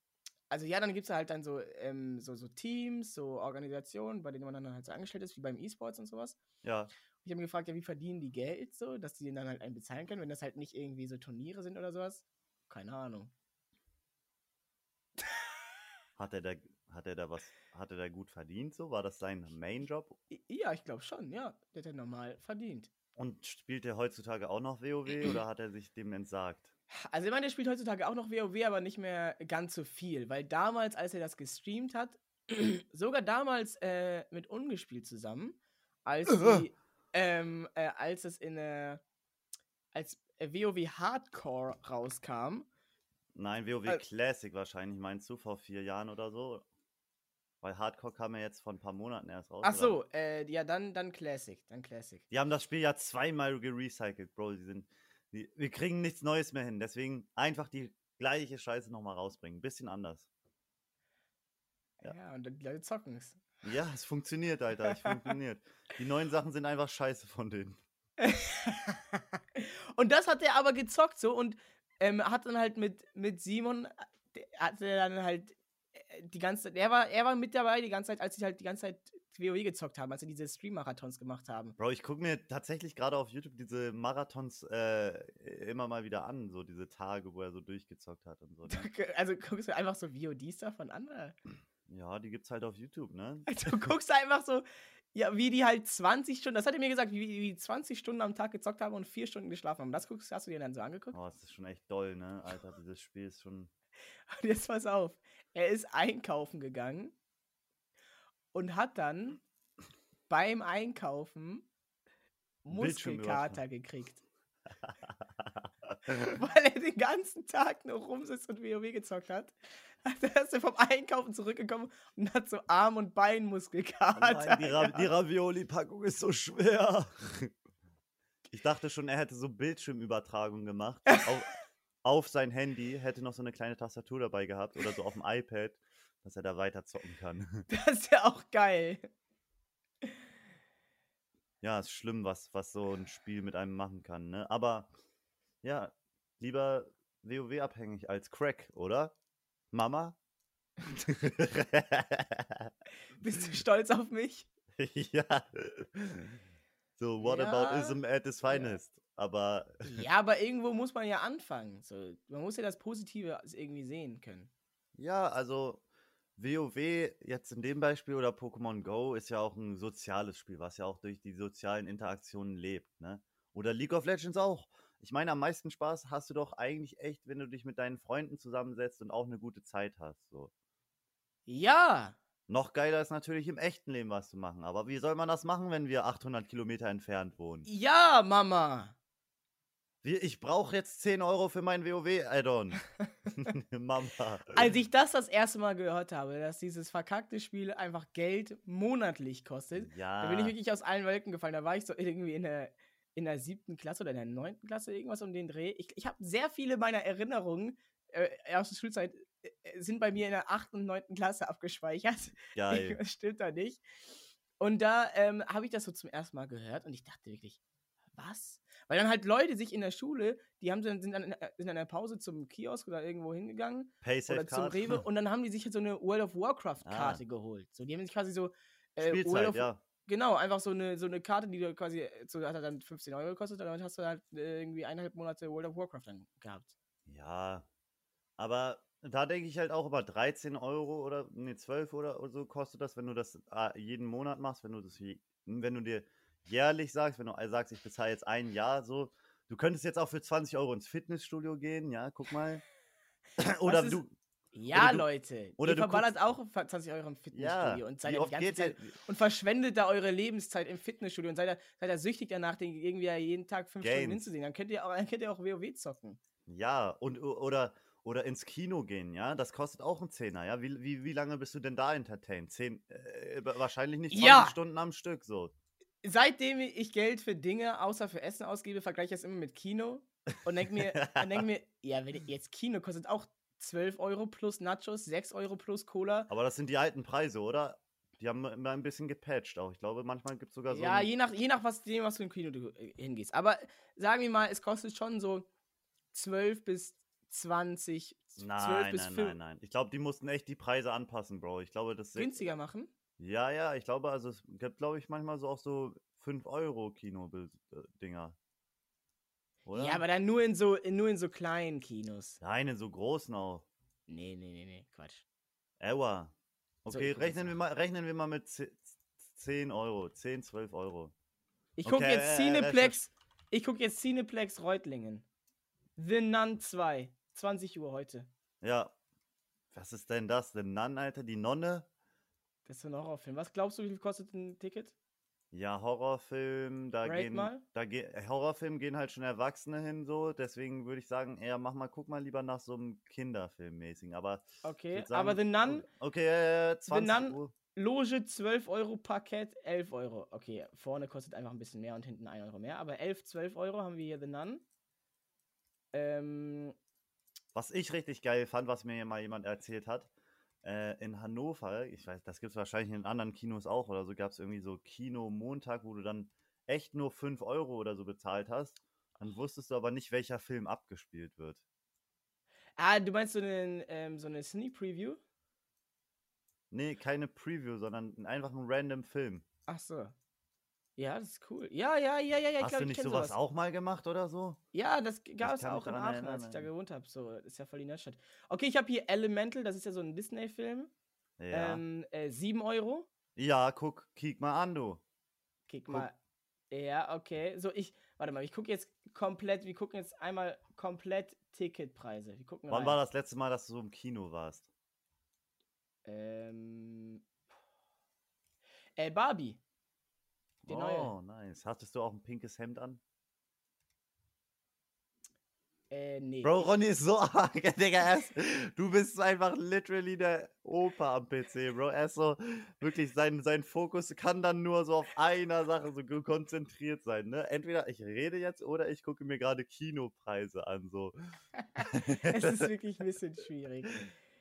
Also ja, dann gibt es halt dann so, ähm, so, so Teams, so Organisationen, bei denen man dann halt so angestellt ist, wie beim E-Sports und sowas. Ja. Ich habe ihn gefragt, ja, wie verdienen die Geld so, dass die den dann halt einen bezahlen können, wenn das halt nicht irgendwie so Turniere sind oder sowas? Keine Ahnung. Hat er da, hat er da was, hat er da gut verdient so? War das sein Main-Job? Ja, ich glaube schon, ja. Der hat ja normal verdient. Und spielt er heutzutage auch noch WoW [clears throat] oder hat er sich dem entsagt? Also ich meine, der spielt heutzutage auch noch WoW, aber nicht mehr ganz so viel, weil damals, als er das gestreamt hat, [clears throat] sogar damals äh, mit Ungespielt zusammen, als die, ähm, äh, als es in äh, als äh, WoW Hardcore rauskam, Nein, WoW Äh. Classic wahrscheinlich, meinst du, vor vier Jahren oder so? Weil Hardcore kam ja jetzt vor ein paar Monaten erst raus. ach so, äh, ja dann dann Classic, dann Classic. Die haben das Spiel ja zweimal gerecycelt, Bro. Die sind, wir kriegen nichts Neues mehr hin. Deswegen einfach die gleiche Scheiße nochmal rausbringen. Bisschen anders. Ja, Ja. und dann die Leute zocken es. Ja, es funktioniert, Alter. Es funktioniert. [laughs] Die neuen Sachen sind einfach scheiße von denen. [laughs] und das hat er aber gezockt so und ähm, hat dann halt mit, mit Simon, äh, hatte er dann halt äh, die ganze Zeit, er war, er war mit dabei die ganze Zeit, als sie halt die ganze Zeit WoW gezockt haben, als sie diese Stream-Marathons gemacht haben. Bro, ich gucke mir tatsächlich gerade auf YouTube diese Marathons äh, immer mal wieder an. So diese Tage, wo er so durchgezockt hat und so. Ne? [laughs] Also guckst du einfach so VODs davon an? Oder? Ja, die gibt's halt auf YouTube, ne? [laughs] Also du guckst einfach so, ja, wie die halt 20 Stunden, das hat er mir gesagt, wie wie die 20 Stunden am Tag gezockt haben und 4 Stunden geschlafen haben. Das guckst, hast du dir dann so angeguckt? Oh, das ist schon echt doll, ne? Alter, dieses Spiel ist schon. [laughs] Und jetzt pass auf. Er ist einkaufen gegangen und hat dann beim Einkaufen Muskelkater gekriegt. [laughs] Weil er den ganzen Tag nur rumsitzt und WoW gezockt hat. [laughs] Also ist er vom Einkaufen zurückgekommen und hat so Arm- und Oh Beinmuskelkater. nein, die, Ra [laughs] die. Ravioli-Packung ist so schwer. Ich dachte schon, er hätte so Bildschirmübertragung gemacht. auf, auf sein Handy, hätte noch so eine kleine Tastatur dabei gehabt oder so auf dem iPad, dass er da weiter zocken kann. [laughs] Das ist ja auch geil. Ja, ist schlimm, was, was so ein Spiel mit einem machen kann, ne? Aber ja, lieber WoW-abhängig als Crack, oder? Mama? [laughs] Bist du stolz auf mich? [laughs] ja. So, what Ja, about ism at its finest? Aber [laughs] Ja, aber irgendwo muss man ja anfangen. So, man muss ja das Positive irgendwie sehen können. ja, also WoW jetzt in dem Beispiel oder Pokémon Go ist ja auch ein soziales Spiel, was ja auch durch die sozialen Interaktionen lebt, ne? Oder League of Legends auch. ich meine, am meisten Spaß hast du doch eigentlich echt, wenn du dich mit deinen Freunden zusammensetzt und auch eine gute Zeit hast. So. Ja, Noch geiler ist natürlich im echten Leben was zu machen. Aber wie soll man das machen, wenn wir 800 Kilometer entfernt wohnen? ja, Mama. Ich brauche jetzt 10 Euro für mein WoW-Add-on. [laughs] [laughs] Mama. Als ich das das erste Mal gehört habe, dass dieses verkackte Spiel einfach Geld monatlich kostet, ja. da bin ich wirklich aus allen Wolken gefallen. Da war ich so irgendwie in der, in der siebten Klasse oder in der neunten Klasse, irgendwas um den Dreh. Ich, ich habe sehr viele meiner Erinnerungen äh, aus der Schulzeit äh, äh, sind bei mir in der achten und neunten Klasse abgespeichert. [laughs] Geil. Irgendwas stimmt da nicht. Und da ähm, habe ich das so zum ersten Mal gehört und ich dachte wirklich, was? Weil dann halt Leute sich in der Schule, die haben sind dann in, äh, in der Pause zum Kiosk oder irgendwo hingegangen oder zum Card. Rewe [laughs] und dann haben die sich halt so eine World of Warcraft Ah. Karte geholt. So, die haben sich quasi so äh, World Spielzeit, of, ja. genau, einfach so eine, so eine Karte, die du quasi, äh, so hat er dann 15 Euro gekostet, und damit hast du halt äh, irgendwie eineinhalb Monate World of Warcraft dann gehabt. Ja. Aber da denke ich halt auch über 13 Euro oder nee, 12 oder so kostet das, wenn du das äh, jeden Monat machst, wenn du das wenn du dir jährlich sagst, wenn du sagst, ich bezahle jetzt ein Jahr so. Du könntest jetzt auch für 20 Euro ins Fitnessstudio gehen, ja, guck mal. [laughs] oder ist- du, Ja, du- Leute. oder ihr du verballert auch 20 Euro im Fitnessstudio ja, und seid die Zeit und verschwendet da eure Lebenszeit im Fitnessstudio und seid da, seid da süchtig danach, den irgendwie jeden Tag fünf Stunden Games. hinzusehen. Dann könnt ihr auch, dann könnt ihr auch WoW zocken. Ja, und oder, oder ins Kino gehen, ja, das kostet auch einen Zehner, ja. Wie, wie, wie lange bist du denn da entertained? Zehn, äh, wahrscheinlich nicht 20 Ja. Stunden am Stück, so. Seitdem ich Geld für Dinge außer für Essen ausgebe, vergleiche ich das immer mit Kino und denke mir, und denk mir, [laughs] ja, wenn jetzt Kino kostet auch 12 Euro plus Nachos, 6 Euro plus Cola. Aber das sind die alten Preise, oder? Die haben immer ein bisschen gepatcht auch. Ich glaube, manchmal gibt es sogar so. ja, je nach, je nach was, dem, was du im Kino du, äh, hingehst. Aber sagen wir mal, es kostet schon so 12 bis 20, 12 nein, bis nein, 5 nein, nein. Ich glaube, die mussten echt die Preise anpassen, Bro. Ich glaube, das ist. günstiger machen. Ja, ja, ich glaube, also es gibt, glaube ich, manchmal so auch so 5 Euro Kino-Dinger. Oder? Ja, aber dann nur in so, in, nur in so kleinen Kinos. Nein, in so großen auch. Nee, nee, nee, nee, Quatsch. Ewa. So, Okay, jetzt rechnen, wir mal, rechnen wir mal mit ze- 10 Euro. 10, 12 Euro. Ich gucke Okay, jetzt äh, Cineplex. Ich gucke jetzt Cineplex Reutlingen. The Nun 2. 20 Uhr heute. Ja. Was ist denn das? Der Nun, Alter? Die Nonne? Das ist ein Horrorfilm. Was glaubst du, wie viel kostet ein Ticket? Ja, Horrorfilm, da Rate gehen, mal. da ge Horrorfilm gehen halt schon Erwachsene hin so, deswegen würde ich sagen, eher mach mal, guck mal lieber nach so einem Kinderfilm-mäßigen, aber Okay, sagen, aber The Nun, okay, äh, 20 Nun- Uhr. Loge 12 Euro, Parkett 11 Euro. Okay, vorne kostet einfach ein bisschen mehr und hinten 1 Euro mehr. Aber 11, 12 Euro haben wir hier The Nun. Ähm, Was ich richtig geil fand, was mir mal jemand erzählt hat, äh, in Hannover, ich weiß, das gibt es wahrscheinlich in anderen Kinos auch oder so, gab es irgendwie so Kino Montag, wo du dann echt nur 5 Euro oder so bezahlt hast, dann wusstest du aber nicht, welcher Film abgespielt wird. ah, du meinst so, einen, ähm, so eine Sneak Preview? Nee, keine Preview, sondern einfach ein random Film. Ach so. Ja, das ist cool. Ja, ja, ja, ja, ja. Hast glaube, du ich nicht sowas sowas. auch mal gemacht oder so? Ja, das gab es auch in Aachen, erinnern, als ich da gewohnt habe. So, das ist ja voll die Nerdstadt. Okay, ich habe hier Elemental, das ist ja so ein Disney-Film. Ja. Ähm, äh, 7 Euro. ja, guck, kick mal an, du. Kick Guck. mal. Ja, okay. So, ich, warte mal, ich gucke jetzt komplett, wir gucken jetzt einmal komplett Ticketpreise. Wir gucken Wann rein. war das letzte Mal, dass du so im Kino warst? Ähm, äh, Barbie. Die oh, neue. nice. Hattest du auch ein pinkes Hemd an? Äh, nee. Bro, Ronny ist so [laughs] arg, Digga. Ist, du bist einfach literally der Opa am PC, Bro. Er ist so, wirklich, sein, sein Fokus kann dann nur so auf einer Sache so konzentriert sein, ne? Entweder ich rede jetzt oder ich gucke mir gerade Kinopreise an, so. [laughs] es ist [laughs] wirklich ein bisschen schwierig.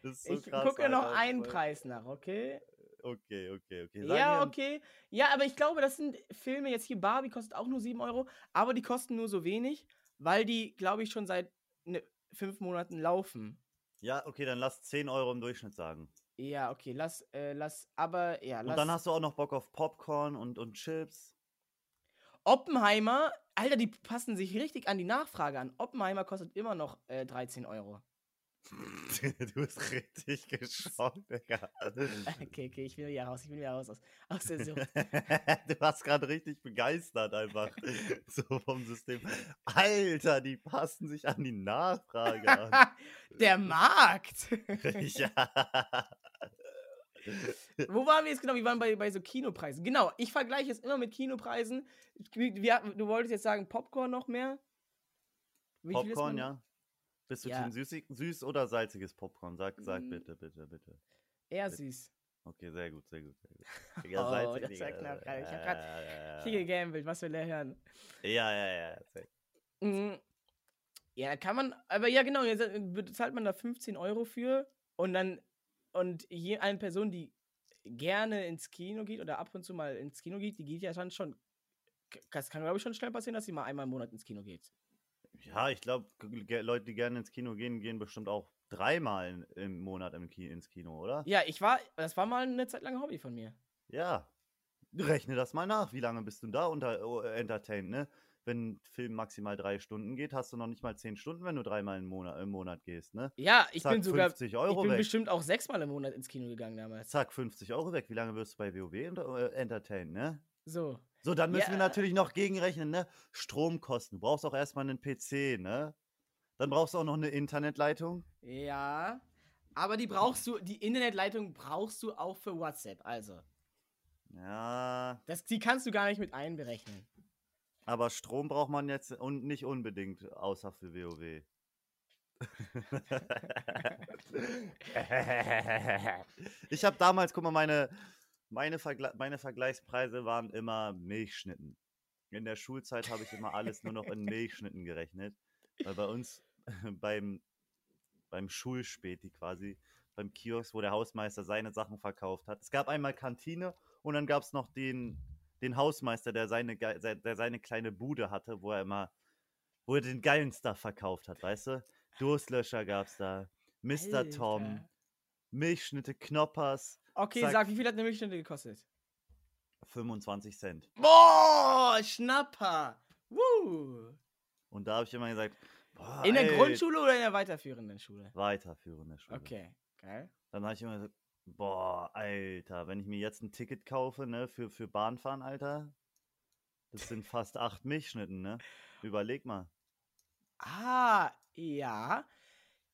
So ich krass, gucke noch Alter. einen Preis nach, okay? Okay, okay, okay. Sag Ja, okay. Ja, aber ich glaube, das sind Filme jetzt hier. Barbie kostet auch nur 7 Euro, aber die kosten nur so wenig, weil die, glaube ich, schon seit ne, fünf Monaten laufen. Ja, okay, dann lass 10 Euro im Durchschnitt sagen. Ja, okay, lass, äh, lass, aber ja, lass. Und dann hast du auch noch Bock auf Popcorn und, und Chips. Oppenheimer, Alter, die passen sich richtig an die Nachfrage an. Oppenheimer kostet immer noch äh, 13 Euro. [laughs] du bist richtig geschockt, Digga. Okay, okay, ich will wieder raus, ich will wieder raus aus, aus der Sucht. [laughs] du warst gerade richtig begeistert einfach so vom System. Alter, die passen sich an die Nachfrage an. [laughs] der Markt! ja. Wo waren wir jetzt genau? Wir waren bei, bei so Kinopreisen. Genau, ich vergleiche es immer mit Kinopreisen. Wir, du wolltest jetzt sagen Popcorn noch mehr? Wie Popcorn, ja. Bist du Ja. Team süßig, süß oder salziges Popcorn? Sag, sag Mm. bitte, bitte, bitte. Eher süß. Okay, sehr gut, sehr gut, sehr gut. [laughs] Oh, salzig, das Digga. war knapp gerade. Ich hab Ja, grad ja, ja, Viel gegambelt, was will er hören? Ja, ja, ja. Mhm. Ja, kann man, aber ja, genau, jetzt bezahlt man da 15 Euro für und dann, und je eine Person, die gerne ins Kino geht oder ab und zu mal ins Kino geht, die geht ja dann schon, das kann, glaube ich, schon schnell passieren, dass sie mal einmal im Monat ins Kino geht. Ja, ich glaube, Leute, die gerne ins Kino gehen, gehen bestimmt auch dreimal im Monat im Ki ins Kino, oder? Ja, ich war, das war mal eine Zeit lang ein Hobby von mir. Ja. Rechne das mal nach. Wie lange bist du da unter äh, entertained, ne? Wenn ein Film maximal drei Stunden geht, hast du noch nicht mal zehn Stunden, wenn du dreimal im Monat, im Monat gehst, ne? Ja, ich Zack, bin sogar, 50 ich Euro bin weg. bestimmt auch sechsmal im Monat ins Kino gegangen damals. Zack, 50 Euro weg. Wie lange wirst du bei WoW unter- äh, entertained, ne? So. So, dann müssen wir Ja. natürlich noch gegenrechnen, ne? Stromkosten. Du brauchst auch erstmal einen PC, ne? Dann brauchst du auch noch eine Internetleitung. Ja, aber die brauchst du, die Internetleitung brauchst du auch für WhatsApp, also. Ja, Das, die kannst du gar nicht mit einberechnen. aber Strom braucht man jetzt und nicht unbedingt, außer für WoW. [laughs] [laughs] ich habe damals, guck mal, meine, meine, Vergle meine Vergleichspreise waren immer Milchschnitten. In der Schulzeit habe ich immer alles nur noch in [laughs] Milchschnitten gerechnet. Weil bei uns [laughs] beim, beim Schulspäti quasi, beim Kiosk, wo der Hausmeister seine Sachen verkauft hat. Es gab einmal Kantine und dann gab es noch den, den Hausmeister, der seine, der seine kleine Bude hatte, wo er immer, wo er den geilen Stuff verkauft hat, weißt du? Durstlöscher gab's da, Mr. Tom, Alter. Milchschnitte, Knoppers, Okay, Sag- sag, wie viel hat eine Milchschnitte gekostet? 25 Cent. Boah, Schnapper! Woo! Und da habe ich immer gesagt, boah, In der ey, Grundschule oder in der weiterführenden Schule? Weiterführende Schule. Okay, geil. Dann habe ich immer gesagt, boah, Alter, wenn ich mir jetzt ein Ticket kaufe, ne, für, für Bahnfahren, Alter, das sind fast acht Milchschnitten, ne? Überleg mal. Ah, ja.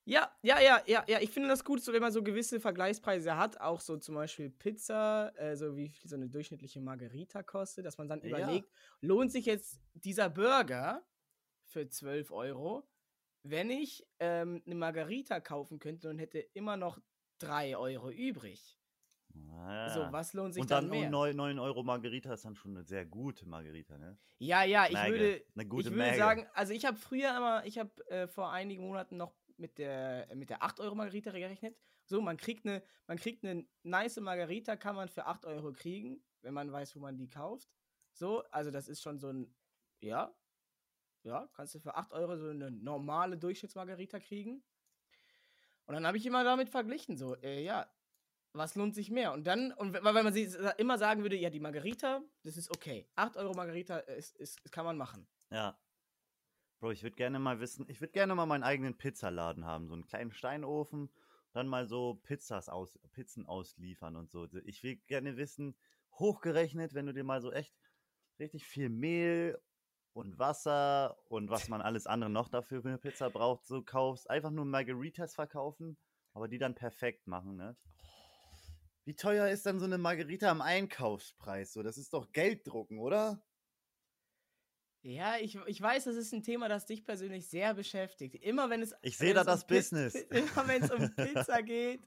Ja, ja, ja, ja, ja. Ich finde das gut, so wenn man so gewisse Vergleichspreise hat, auch so zum Beispiel Pizza, äh, so wie viel so eine durchschnittliche Margarita kostet, dass man dann Ja. überlegt, lohnt sich jetzt dieser Burger für 12 Euro, wenn ich ähm, eine Margarita kaufen könnte und hätte immer noch 3 Euro übrig. Ah, So, was lohnt sich Und dann dann mehr? 9, 9 Euro Margarita ist dann schon eine sehr gute Margarita, ne? Ja, ja, ich Mäge, würde, eine gute ich würde Mäge. sagen, also ich habe früher immer, ich habe äh, vor einigen Monaten noch mit der, mit der 8 Euro Margarita gerechnet. So, man kriegt eine, man kriegt eine nice Margarita, kann man für 8 Euro kriegen, wenn man weiß, wo man die kauft. So, also das ist schon so ein, ja, ja, kannst du für 8 Euro so eine normale Durchschnittsmargarita kriegen. Und dann habe ich immer damit verglichen, so, äh, ja, was lohnt sich mehr? Und dann, und weil man sie immer sagen würde, ja, die Margarita, das ist okay. 8 Euro Margarita äh, ist, ist, kann man machen. Ja. Bro, ich würde gerne mal wissen, ich würde gerne mal meinen eigenen Pizzaladen haben, so einen kleinen Steinofen, dann mal so Pizzas aus, Pizzen ausliefern und so. Ich will gerne wissen, hochgerechnet, wenn du dir mal so echt richtig viel Mehl und Wasser und was man alles andere noch dafür für eine Pizza braucht, so kaufst, einfach nur Margaritas verkaufen, aber die dann perfekt machen, ne? Wie teuer ist dann so eine Margarita am Einkaufspreis? So, das ist doch Gelddrucken, oder? Ja, ich, ich weiß, das ist ein Thema, das dich persönlich sehr beschäftigt. Immer wenn es. Ich sehe da um das Pi- Business. [laughs] Immer wenn es um Pizza geht,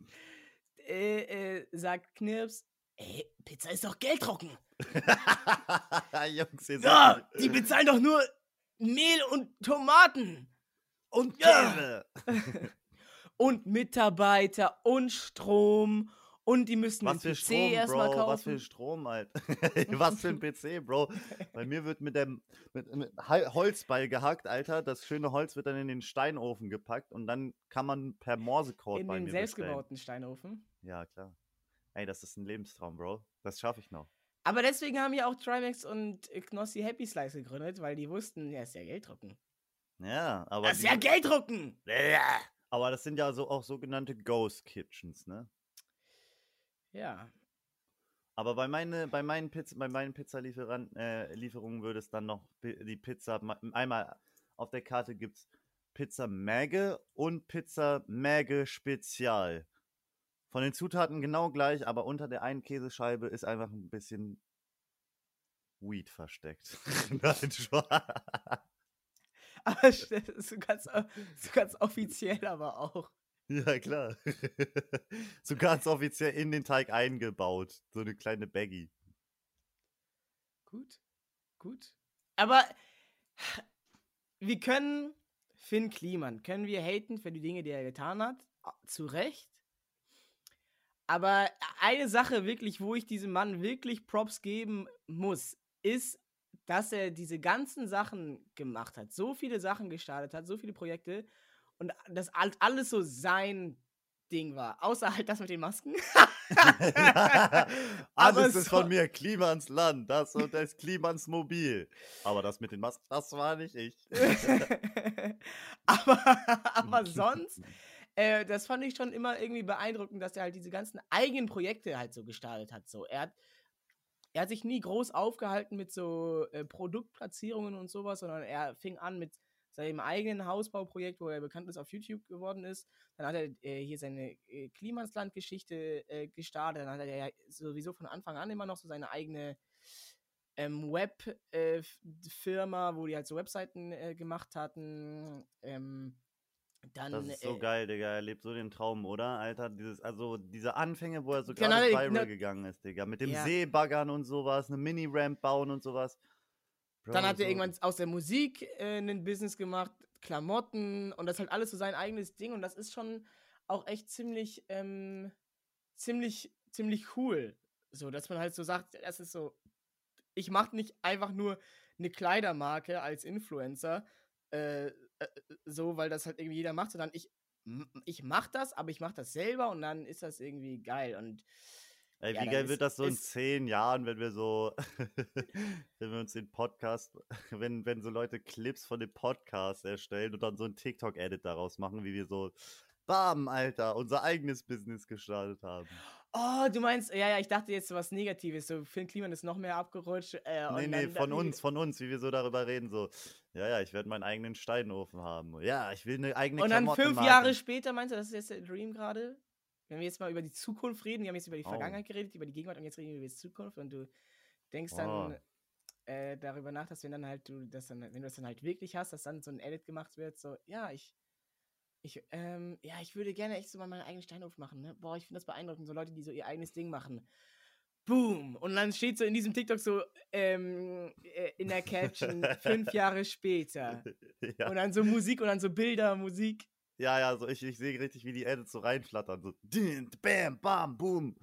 äh, äh, sagt Knirps, ey, Pizza ist doch Gelddrucken. [laughs] Jungs, ihr Ja, die bezahlen doch nur Mehl und Tomaten. und Ja. Käse. [laughs] Und Mitarbeiter und Strom. Und die müssen Was den für PC Strom, erstmal Bro, kaufen. was für Strom, halt. [laughs] was für ein PC, Bro. Bei mir wird mit dem mit, mit Holzbeil gehackt, Alter. Das schöne Holz wird dann in den Steinofen gepackt und dann kann man per Morsecode in bei den mir bestellen. selbstgebauten Steinofen. Ja, klar. Ey, das ist ein Lebenstraum, Bro. Das schaffe ich noch. Aber deswegen haben ja auch Trimax und Knossi Happy Slice gegründet, weil die wussten, ja, ist ja Gelddrucken. Ja, aber Das ist ja Gelddrucken! Ja, Aber das sind ja so auch sogenannte Ghost Kitchens, ne? Ja. Aber bei, meine, bei meinen, Pizza, bei meinen Pizzalieferungen äh, Lieferungen würde es dann noch die Pizza, ma- einmal auf der Karte gibt es Pizza Mäge und Pizza Mäge Spezial. Von den Zutaten genau gleich, aber unter der einen Käsescheibe ist einfach ein bisschen Weed versteckt. [laughs] Nein. Aber [laughs] so ganz, so ganz offiziell aber auch. Ja, klar. [laughs] so ganz offiziell in den Teig eingebaut. So eine kleine Baggy. Gut, gut. Aber [sighs] wir können Finn Kliman, können wir haten für die Dinge, die er getan hat. Zu Recht. Aber eine Sache wirklich, wo ich diesem Mann wirklich Props geben muss, ist, dass er diese ganzen Sachen gemacht hat. So viele Sachen gestartet hat, so viele Projekte. Und das all- alles so sein Ding war. Außer halt das mit den Masken. [laughs] [laughs] Alles ist so- von mir. Klima ins Land. Das und das Klima ins Mobil. Aber das mit den Masken, das war nicht ich. [laughs] aber, aber sonst, äh, das fand ich schon immer irgendwie beeindruckend, dass er halt diese ganzen eigenen Projekte halt so gestartet hat. So. Er hat, er hat sich nie groß aufgehalten mit so äh, Produktplatzierungen und sowas, sondern er fing an mit seinem eigenen Hausbauprojekt, wo er bekannt ist, auf YouTube geworden ist. Dann hat er äh, hier seine äh, Klimansland-Geschichte äh, gestartet. Dann hat er ja sowieso von Anfang an immer noch so seine eigene ähm, Web-Firma, wo die halt so Webseiten äh, gemacht hatten. Ähm, dann, Das ist so äh, geil, Digga. Er lebt so den Traum, oder? Alter, dieses, also diese Anfänge, wo er so Genau, gerade die- viral ne- gegangen ist, Digga. Mit dem Ja. Seebaggern und sowas, eine Mini-Ramp bauen und sowas. Bro, Dann hat er irgendwann aus der Musik äh, ein Business gemacht, Klamotten und das halt alles so sein eigenes Ding und das ist schon auch echt ziemlich, ähm, ziemlich, ziemlich cool. So, dass man halt so sagt, das ist so, ich mache nicht einfach nur eine Kleidermarke als Influencer, äh, äh, so, weil das halt irgendwie jeder macht, sondern ich, ich mach das, aber ich mach das selber und dann ist das irgendwie geil und Ey, Ja, wie geil ist- wird das so in zehn Jahren, wenn wir so, [laughs] wenn wir uns den Podcast, wenn, wenn so Leute Clips von dem Podcast erstellen und dann so ein TikTok-Edit daraus machen, wie wir so, bam, Alter, unser eigenes Business gestartet haben. Oh, du meinst, ja, ja, ich dachte jetzt so was Negatives, so Finn Kliman ist noch mehr abgerutscht. Äh, Nee, nee, dann- von dann- uns, von uns, wie wir so darüber reden, so, ja, ja, ich werde meinen eigenen Steinofen haben. Ja, ich will eine eigene Und dann fünf. Jahre später, meinst du, das ist jetzt der Dream gerade? Wenn wir jetzt mal über die Zukunft reden, wir haben jetzt über die Oh. Vergangenheit geredet, über die Gegenwart und jetzt reden wir über die Zukunft und du denkst Oh. dann äh, darüber nach, dass wenn dann halt du das dann, wenn du das dann halt wirklich hast, dass dann so ein Edit gemacht wird, so, ja, ich, ich, ähm, ja, ich würde gerne echt so mal meinen eigenen Steinhof machen, ne? Boah, ich finde das beeindruckend, so Leute, die so ihr eigenes Ding machen. Boom! Und dann steht so in diesem TikTok so, ähm, äh, in der Caption, [laughs] fünf Jahre später. ja. Und dann so Musik und dann so Bilder, Musik. Ja, ja, so, ich, ich sehe richtig, wie die Edits so reinflattern, so, bam, bam, boom.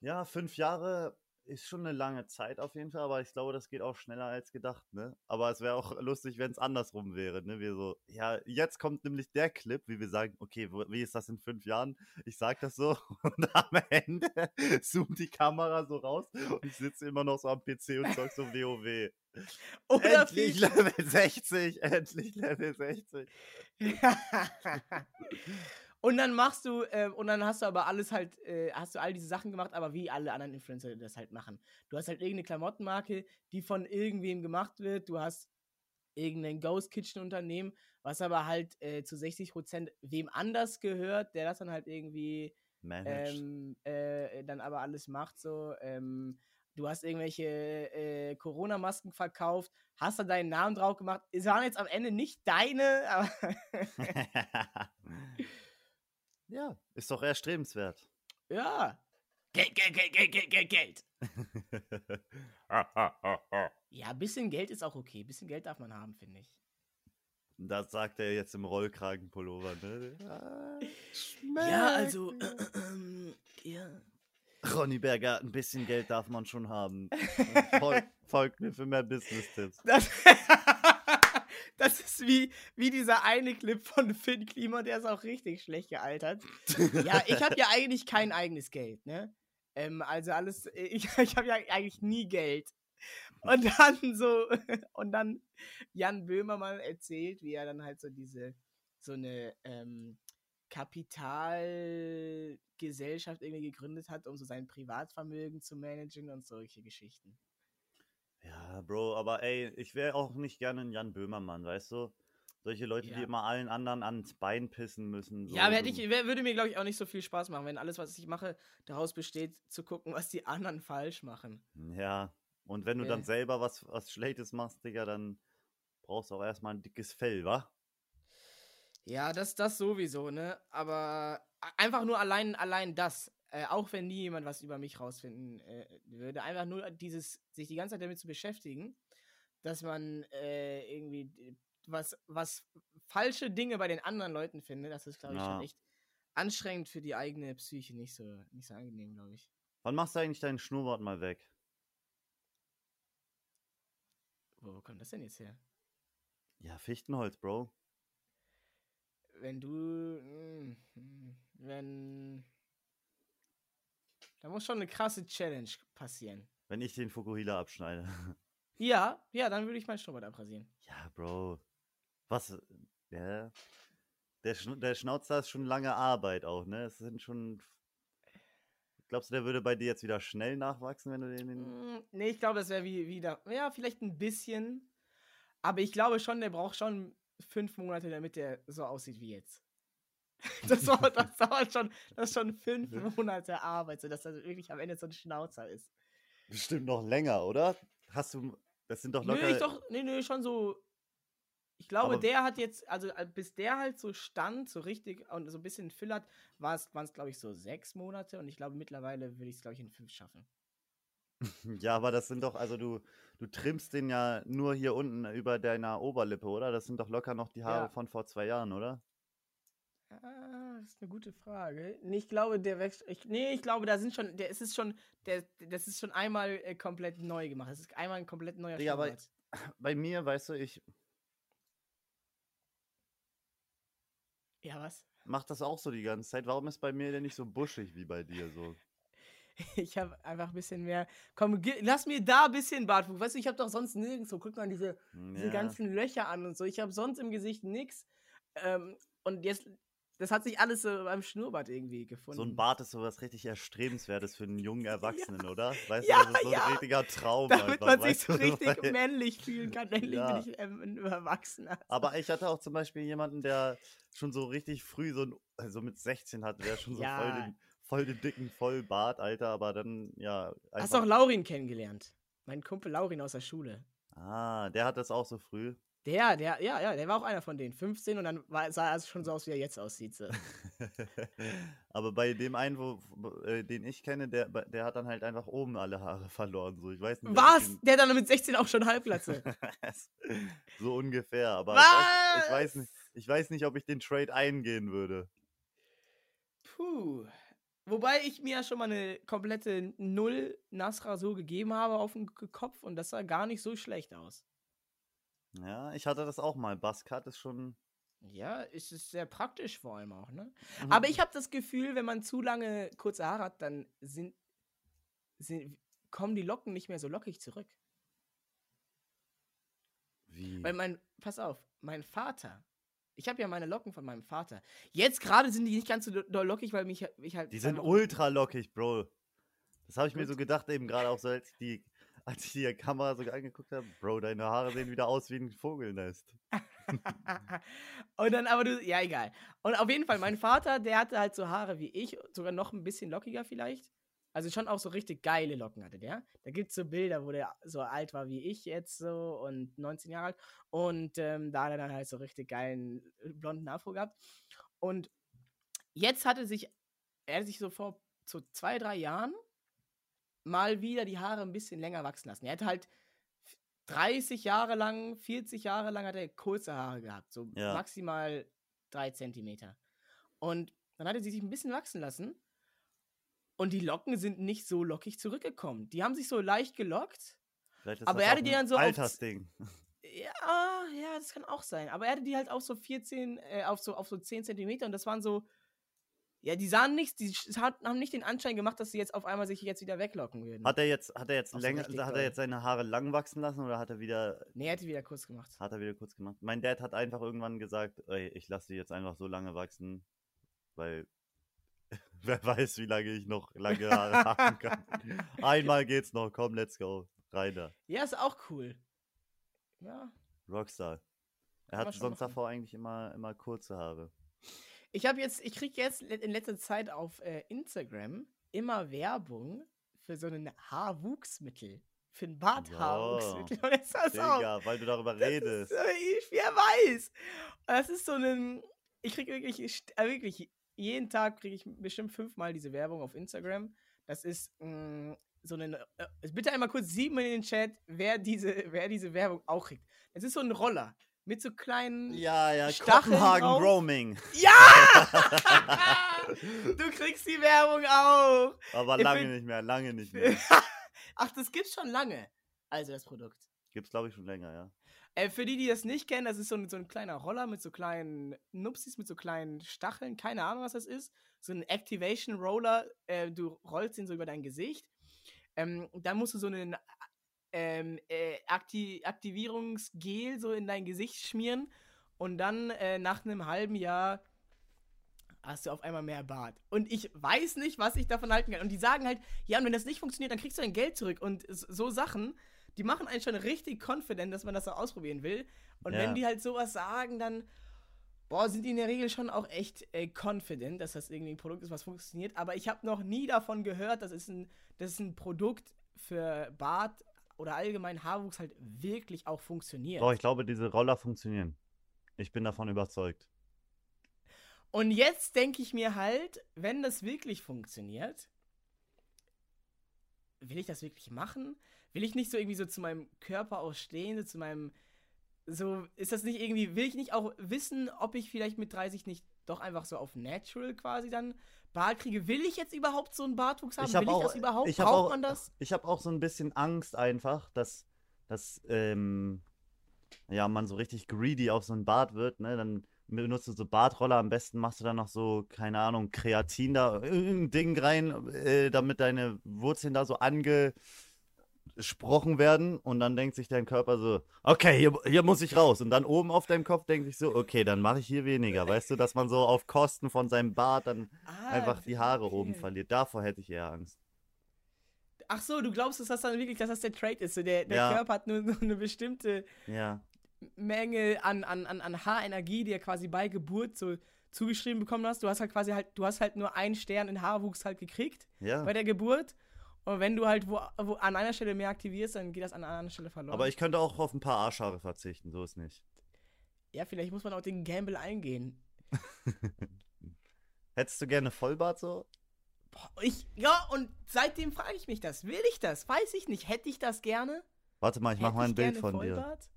Ja, fünf Jahre ist schon eine lange Zeit auf jeden Fall, aber ich glaube, das geht auch schneller als gedacht, ne? Aber es wäre auch [laughs] lustig, wenn es andersrum wäre, ne? Wir so, ja, jetzt kommt nämlich der Clip, wie wir sagen, okay, wie ist das in fünf Jahren? Ich sag das so [laughs] und am Ende [laughs] zoomt die Kamera so raus und ich sitze immer noch so am PC und zock so WoW. Oder endlich Level 60, endlich Level 60. und dann machst du, äh, und dann hast du aber alles halt, äh, hast du all diese Sachen gemacht, aber wie alle anderen Influencer das halt machen. Du hast halt irgendeine Klamottenmarke, die von irgendwem gemacht wird. Du hast irgendein Ghost Kitchen Unternehmen, was aber halt äh, zu 60% wem anders gehört, der das dann halt irgendwie ähm, äh, dann aber alles macht so. Ähm, du hast irgendwelche äh, Corona-Masken verkauft, hast da deinen Namen drauf gemacht. Es waren jetzt am Ende nicht deine, aber [laughs] [laughs] [laughs] ja, ist doch erstrebenswert. ja. Geld, Geld, Geld, Geld, Geld, Geld, Geld. Ja, ein bisschen Geld ist auch okay. Ein bisschen Geld darf man haben, finde ich. das sagt er jetzt im Rollkragenpullover, ne? Ah, Ja, also, schmeckt mir. [clears throat] ja. Ronny Berger, ein bisschen Geld darf man schon haben. [laughs] Folgt, folgt mir für mehr Business-Tipps. [laughs] Das, ist wie, wie dieser eine Clip von Finn Klima, der ist auch richtig schlecht gealtert. Ja, ich habe ja eigentlich kein eigenes Geld, ne? Ähm, also alles, [laughs] ich, ich habe ja eigentlich nie Geld. Und dann so, [laughs] und dann Jan Böhmermann erzählt, wie er dann halt so diese so eine ähm, Kapitalgesellschaft irgendwie gegründet hat, um so sein Privatvermögen zu managen und solche Geschichten. Ja, Bro, aber ey, ich wäre auch nicht gerne ein Jan Böhmermann, weißt du? Solche Leute, die Ja. immer allen anderen ans Bein pissen müssen. So, Ja, aber hätte ich, wär- würde mir, glaube ich, auch nicht so viel Spaß machen, wenn alles, was ich mache, daraus besteht, zu gucken, was die anderen falsch machen. Ja, und wenn du dann Äh. selber was, was Schlechtes machst, Digga, dann brauchst du auch erstmal ein dickes Fell, wa? Ja, das, das sowieso, ne? Aber a- einfach nur allein, allein das. Äh, auch wenn nie jemand was über mich rausfinden äh, würde, einfach nur dieses, sich die ganze Zeit damit zu beschäftigen, dass man äh, irgendwie was, was falsche Dinge bei den anderen Leuten findet, das ist, glaube ich, Ja. schon echt anstrengend für die eigene Psyche, nicht so, nicht so angenehm, glaube ich. Wann machst du eigentlich deinen Schnurrbart mal weg? Wo kommt das denn jetzt her? Ja, Fichtenholz, Bro. Wenn du, mm, mm, wenn, da muss schon eine krasse Challenge passieren. Wenn ich den Fukuhila abschneide. [laughs] Ja, ja, dann würde ich meinen Schnurrbart abrasieren. Ja, Bro. Was? Ja. Der, Schn der Schnauzer ist schon lange Arbeit auch, ne? Es sind schon. Glaubst du, der würde bei dir jetzt wieder schnell nachwachsen, wenn du den. den Mm, Nee, ich glaube, das wäre wie wieder. Ja, vielleicht ein bisschen. Aber ich glaube schon, der braucht schon fünf Monate, damit der so aussieht wie jetzt. [laughs] Das dauert, das dauert [laughs] schon, das ist schon fünf Monate Arbeit, sodass er wirklich am Ende so ein Schnauzer ist. Bestimmt noch länger, oder? Hast du. Das sind doch locker. Nee, ich doch, nee, nee, schon so. Ich glaube, der hat jetzt, also äh, bis der halt so stand, so richtig und so ein bisschen füllert, waren es, glaube ich, so sechs Monate und ich glaube, mittlerweile würde ich es, glaube ich, in fünf schaffen. [laughs] Ja, aber das sind doch, also du, du trimmst den ja nur hier unten über deiner Oberlippe, oder? Das sind doch locker noch die Haare Ja. von vor zwei Jahren, oder? Ah, das ist eine gute Frage. Nee, ich glaube, der wächst. Ich, nee, ich glaube, da sind schon. Der, es ist schon. Der, das ist schon einmal äh, komplett neu gemacht. Es ist einmal ein komplett neuer Digga, aber-. Bei mir, weißt du, ich Ja, was? mach das auch so die ganze Zeit. Warum ist bei mir denn nicht so buschig wie bei dir so? [laughs] Ich habe einfach ein bisschen mehr. Komm, lass mir da ein bisschen Bartwuchs. Weißt du, ich habe doch sonst nirgendwo. Guck mal diese, diese Ja. ganzen Löcher an und so. Ich habe sonst im Gesicht nix. Ähm, und jetzt. Das hat sich alles so beim Schnurrbart irgendwie gefunden. So ein Bart ist sowas richtig Erstrebenswertes für einen jungen Erwachsenen, [laughs] oder? Weißt Ja, du, das ist so ja. ein richtiger Traum. Damit einfach, man sich so richtig weil- [laughs] männlich fühlen kann. Männlich Ja. bin ich ähm, ein Erwachsener. [laughs] Aber ich hatte auch zum Beispiel jemanden, der schon so richtig früh so ein, also mit 16 hatte, der schon so voll, Ja. den, voll den dicken Vollbart, Alter, aber dann, ja. Hast du auch Laurin kennengelernt? Mein Kumpel Laurin aus der Schule. ah, der hat das auch so früh. Der, der, ja, ja, der war auch einer von denen. 15 und dann war, sah er schon so aus, wie er jetzt aussieht. So. [laughs] aber bei dem einen, wo, äh, den ich kenne, der, der hat dann halt einfach oben alle Haare verloren. So, ich weiß nicht. Was? den- Der hat dann mit 16 auch schon Halbglatze. [laughs] so ungefähr, aber ich weiß, ich weiß nicht. Ich weiß nicht, ob ich den Trade eingehen würde. Puh. Wobei ich mir ja schon mal eine komplette Null Nassrasur gegeben habe auf den K- Kopf und das sah gar nicht so schlecht aus. Ja, ich hatte das auch mal. Buzzcut ist schon. Ja, es ist sehr praktisch vor allem auch, ne? Mhm. Aber ich habe das Gefühl, wenn man zu lange kurze Haare hat, dann sind, sind, kommen die Locken nicht mehr so lockig zurück. Wie? Weil mein, pass auf, mein Vater, ich habe ja meine Locken von meinem Vater. Jetzt gerade sind die nicht ganz so do- doll lockig, weil mich ich halt. Die sind ultra lockig, Bro. Das habe ich mir Gut. so gedacht, eben gerade auch so, als ich die, als ich die Kamera so angeguckt habe. Bro, deine Haare sehen wieder aus wie ein Vogelnest. [laughs] und dann aber du, ja, egal. Und auf jeden Fall, mein Vater, der hatte halt so Haare wie ich, sogar noch ein bisschen lockiger vielleicht. Also schon auch so richtig geile Locken hatte der. Da gibt es so Bilder, wo der so alt war wie ich jetzt so und 19 Jahre alt. Und ähm, da hat er dann halt so richtig geilen äh, blonden Afro gehabt. Und jetzt hatte sich, er hat sich so vor so zwei, drei Jahren mal wieder die Haare ein bisschen länger wachsen lassen. Er hatte halt 30 Jahre lang, 40 Jahre lang hat er kurze Haare gehabt, so Ja. maximal drei Zentimeter. Und dann hat er sie sich ein bisschen wachsen lassen und die Locken sind nicht so lockig zurückgekommen. Die haben sich so leicht gelockt. Aber das er hatte die dann so Altersding. Ja, ja, das kann auch sein. Aber er hatte die halt auch so 14, äh, auf so, auf so 10 Zentimeter und das waren so, Ja, die sahen nichts, die haben nicht den Anschein gemacht, dass sie jetzt auf einmal sich jetzt wieder weglocken würden. Hat er jetzt, hat er jetzt so länger, richtig hat er jetzt seine Haare lang wachsen lassen oder hat er wieder, nee, er hat die wieder kurz gemacht. hat er wieder kurz gemacht? Mein Dad hat einfach irgendwann gesagt, ey, ich lasse die jetzt einfach so lange wachsen, weil [laughs] wer weiß, wie lange ich noch lange Haare [laughs] haben kann. Einmal geht's noch, komm, let's go. Rein da. Ja, ist auch cool. Ja. Rockstar. Er hat sonst machen. davor eigentlich immer, immer kurze Haare. Ich habe jetzt, ich kriege jetzt in letzter Zeit auf äh, Instagram immer Werbung für so ein Haarwuchsmittel. Für ein Barthaarwuchsmittel. [laughs] Und jetzt das auch. Digga, weil du darüber Das redest. Ist, äh, ich, wer weiß. Das ist so ein. Ich kriege wirklich, äh, wirklich, jeden Tag kriege ich bestimmt fünfmal diese Werbung auf Instagram. Das ist mh, so ein. Äh, bitte einmal kurz sieben in den Chat, wer diese, wer diese Werbung auch kriegt. Es ist so ein Roller mit so kleinen. Ja, ja, Stacheln Kopenhagen drauf. Roaming. Ja! [laughs] du kriegst die Werbung auch. Aber Ich lange nicht mehr, lange nicht mehr. [laughs] Ach, das gibt's schon lange. Also das Produkt. Gibt's, glaube ich, schon länger, ja. Äh, für die, die das nicht kennen, das ist so ein, so ein kleiner Roller mit so kleinen Nupsis, mit so kleinen Stacheln. Keine Ahnung, was das ist. So ein Activation Roller. Äh, du rollst ihn so über dein Gesicht. Ähm, dann musst du so einen ähm, äh, Akti Aktivierungsgel so in dein Gesicht schmieren. Und dann äh, nach einem halben Jahr hast du auf einmal mehr Bart. Und ich weiß nicht, was ich davon halten kann. Und die sagen halt, ja, und wenn das nicht funktioniert, dann kriegst du dein Geld zurück. Und so Sachen, die machen einen schon richtig confident, dass man das so ausprobieren will. Und Ja. wenn die halt sowas sagen, dann, boah, sind die in der Regel schon auch echt äh, confident, dass das irgendwie ein Produkt ist, was funktioniert. Aber ich habe noch nie davon gehört, dass es ein, dass ein Produkt für Bart oder allgemein Haarwuchs halt wirklich auch funktioniert. Doch, ich glaube, diese Roller funktionieren. Ich bin davon überzeugt. Und jetzt denke ich mir halt, wenn das wirklich funktioniert, will ich das wirklich machen? Will ich nicht so irgendwie so zu meinem Körper ausstehen, so zu meinem. So, ist das nicht irgendwie, will ich nicht auch wissen, ob ich vielleicht mit 30 nicht doch einfach so auf Natural quasi dann Bart kriege? Will ich jetzt überhaupt so einen Bartwuchs haben? Ich hab will auch- ich das überhaupt? ich Braucht auch- man das? Ich habe auch so ein bisschen Angst einfach, dass, dass ähm, ja, man so richtig greedy auf so ein Bart wird, ne? Dann benutzt du so Bartroller, am besten machst du dann noch so, keine Ahnung, Kreatin da, irgendein Ding rein, äh, damit deine Wurzeln da so angesprochen werden und dann denkt sich dein Körper so, okay, hier, hier muss ich raus. Und dann oben auf deinem Kopf denkt sich so, okay, dann mache ich hier weniger. Weißt du, dass man so auf Kosten von seinem Bart dann Ah, einfach die Haare okay. oben verliert. Davor hätte ich eher Angst. Ach so, du glaubst, dass das dann wirklich, dass das der Trade ist? So der, der Ja. Körper hat nur so eine bestimmte Ja. Menge an, an, an, an Haarenergie, die er quasi bei Geburt so zugeschrieben bekommen hast. Du hast halt quasi halt, du hast halt nur einen Stern in Haarwuchs halt gekriegt Ja. bei der Geburt. Und wenn du halt wo, wo an einer Stelle mehr aktivierst, dann geht das an einer anderen Stelle verloren. Aber ich könnte auch auf ein paar Arschhaare verzichten, so ist nicht. ja, vielleicht muss man auch den Gamble eingehen. [laughs] Hättest du gerne Vollbart so? Boah, ich, ja, und seitdem frage ich mich das. Will ich das? Weiß ich nicht. Hätte ich das gerne? Warte mal, ich mach Hätte mal ein Bild von dir. Vollbart?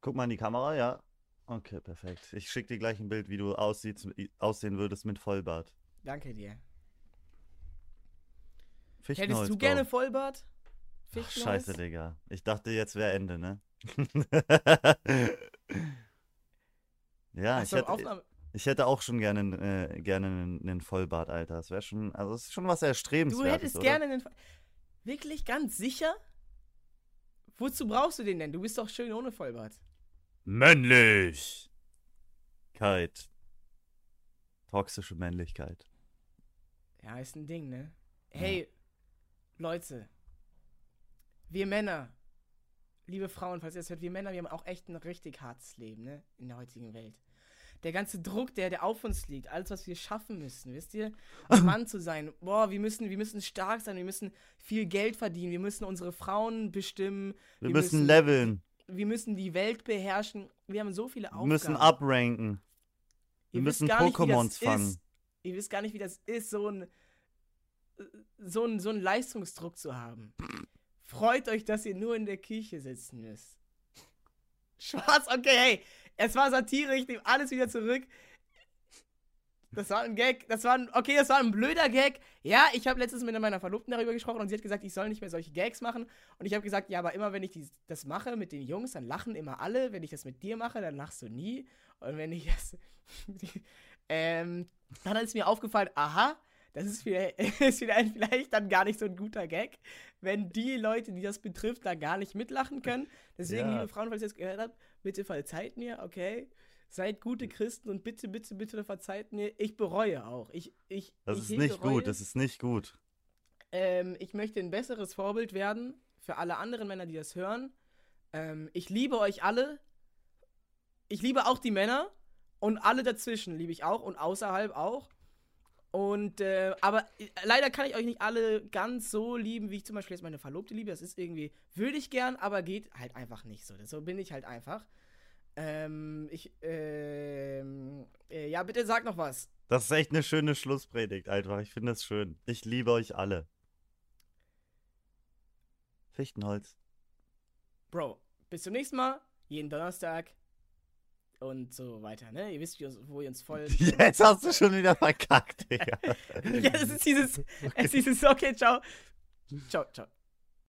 Guck mal in die Kamera, ja. Okay, perfekt. Ich schick dir gleich ein Bild, wie du aussiehst, aussehen würdest mit Vollbart. Danke dir. Hättest du gerne Vollbart? Ach, scheiße, Digga. Ich dachte, jetzt wäre Ende, ne? [laughs] ja, ich hätte, ich hätte auch schon gerne, äh, gerne einen, Vollbart, Alter. Das wäre schon, also es ist schon was Du erstrebenswertes, hättest oder? gerne einen. Voll- Wirklich ganz sicher? Wozu brauchst du den denn? Du bist doch schön ohne Vollbart. Männlichkeit. Toxische Männlichkeit. Ja, ist ein Ding, ne? Hey, Leute. Wir Männer, liebe Frauen, falls ihr das hört, wir Männer, wir haben auch echt ein richtig hartes Leben, ne? In der heutigen Welt. Der ganze Druck, der, der auf uns liegt, alles, was wir schaffen müssen, wisst ihr? Ein [laughs] Mann zu sein. Boah, wir müssen, wir müssen stark sein, wir müssen viel Geld verdienen, wir müssen unsere Frauen bestimmen, Wir, Wir müssen müssen- leveln. wir müssen die Welt beherrschen. Wir haben so viele Wir Aufgaben. müssen. Wir müssen nicht, wie das Pokémons fangen. Ist. Ihr wisst gar nicht, wie das ist, so ein so ein, so einen Leistungsdruck zu haben. Freut euch, dass ihr nur in der Küche sitzen müsst. Schwarz, okay, hey, es war Satire, ich nehme alles wieder zurück. Das war ein Gag, das war ein, okay, das war ein blöder Gag. Ja, ich habe letztens mit meiner Verlobten darüber gesprochen und sie hat gesagt, ich soll nicht mehr solche Gags machen. Und ich habe gesagt, ja, aber immer wenn ich dies, das mache mit den Jungs, dann lachen immer alle. Wenn ich das mit dir mache, dann lachst du nie. Und wenn ich das, [laughs] Ähm, dann ist mir aufgefallen, aha, das ist, wieder, [laughs] ist vielleicht, vielleicht dann gar nicht so ein guter Gag, wenn die Leute, die das betrifft, da gar nicht mitlachen können. Deswegen, Ja. liebe Frauen, falls ihr es gehört habt, bitte verzeiht mir, okay? Seid gute Christen und bitte, bitte, bitte verzeiht mir. Ich bereue auch. Ich, ich, Das ich ist nicht Reue. gut, das ist nicht gut. Ähm, ich möchte ein besseres Vorbild werden für alle anderen Männer, die das hören. Ähm, ich liebe euch alle. Ich liebe auch die Männer und alle dazwischen liebe ich auch und außerhalb auch. Und äh, aber äh, leider kann ich euch nicht alle ganz so lieben, wie ich zum Beispiel jetzt meine Verlobte liebe. Das ist irgendwie, würde ich gern, aber geht halt einfach nicht so. So bin ich halt einfach. Ähm, ich, ähm, äh, ja, bitte sag noch was. Das ist echt eine schöne Schlusspredigt einfach. Ich finde das schön. Ich liebe euch alle. Fichtenholz. Bro, bis zum nächsten Mal. Jeden Donnerstag. Und so weiter, ne? Ihr wisst, wo ihr uns [laughs] folgt. Jetzt hast du schon wieder verkackt, Digga. [laughs] ja, es ist dieses, es ist dieses, okay, ciao. Ciao, ciao.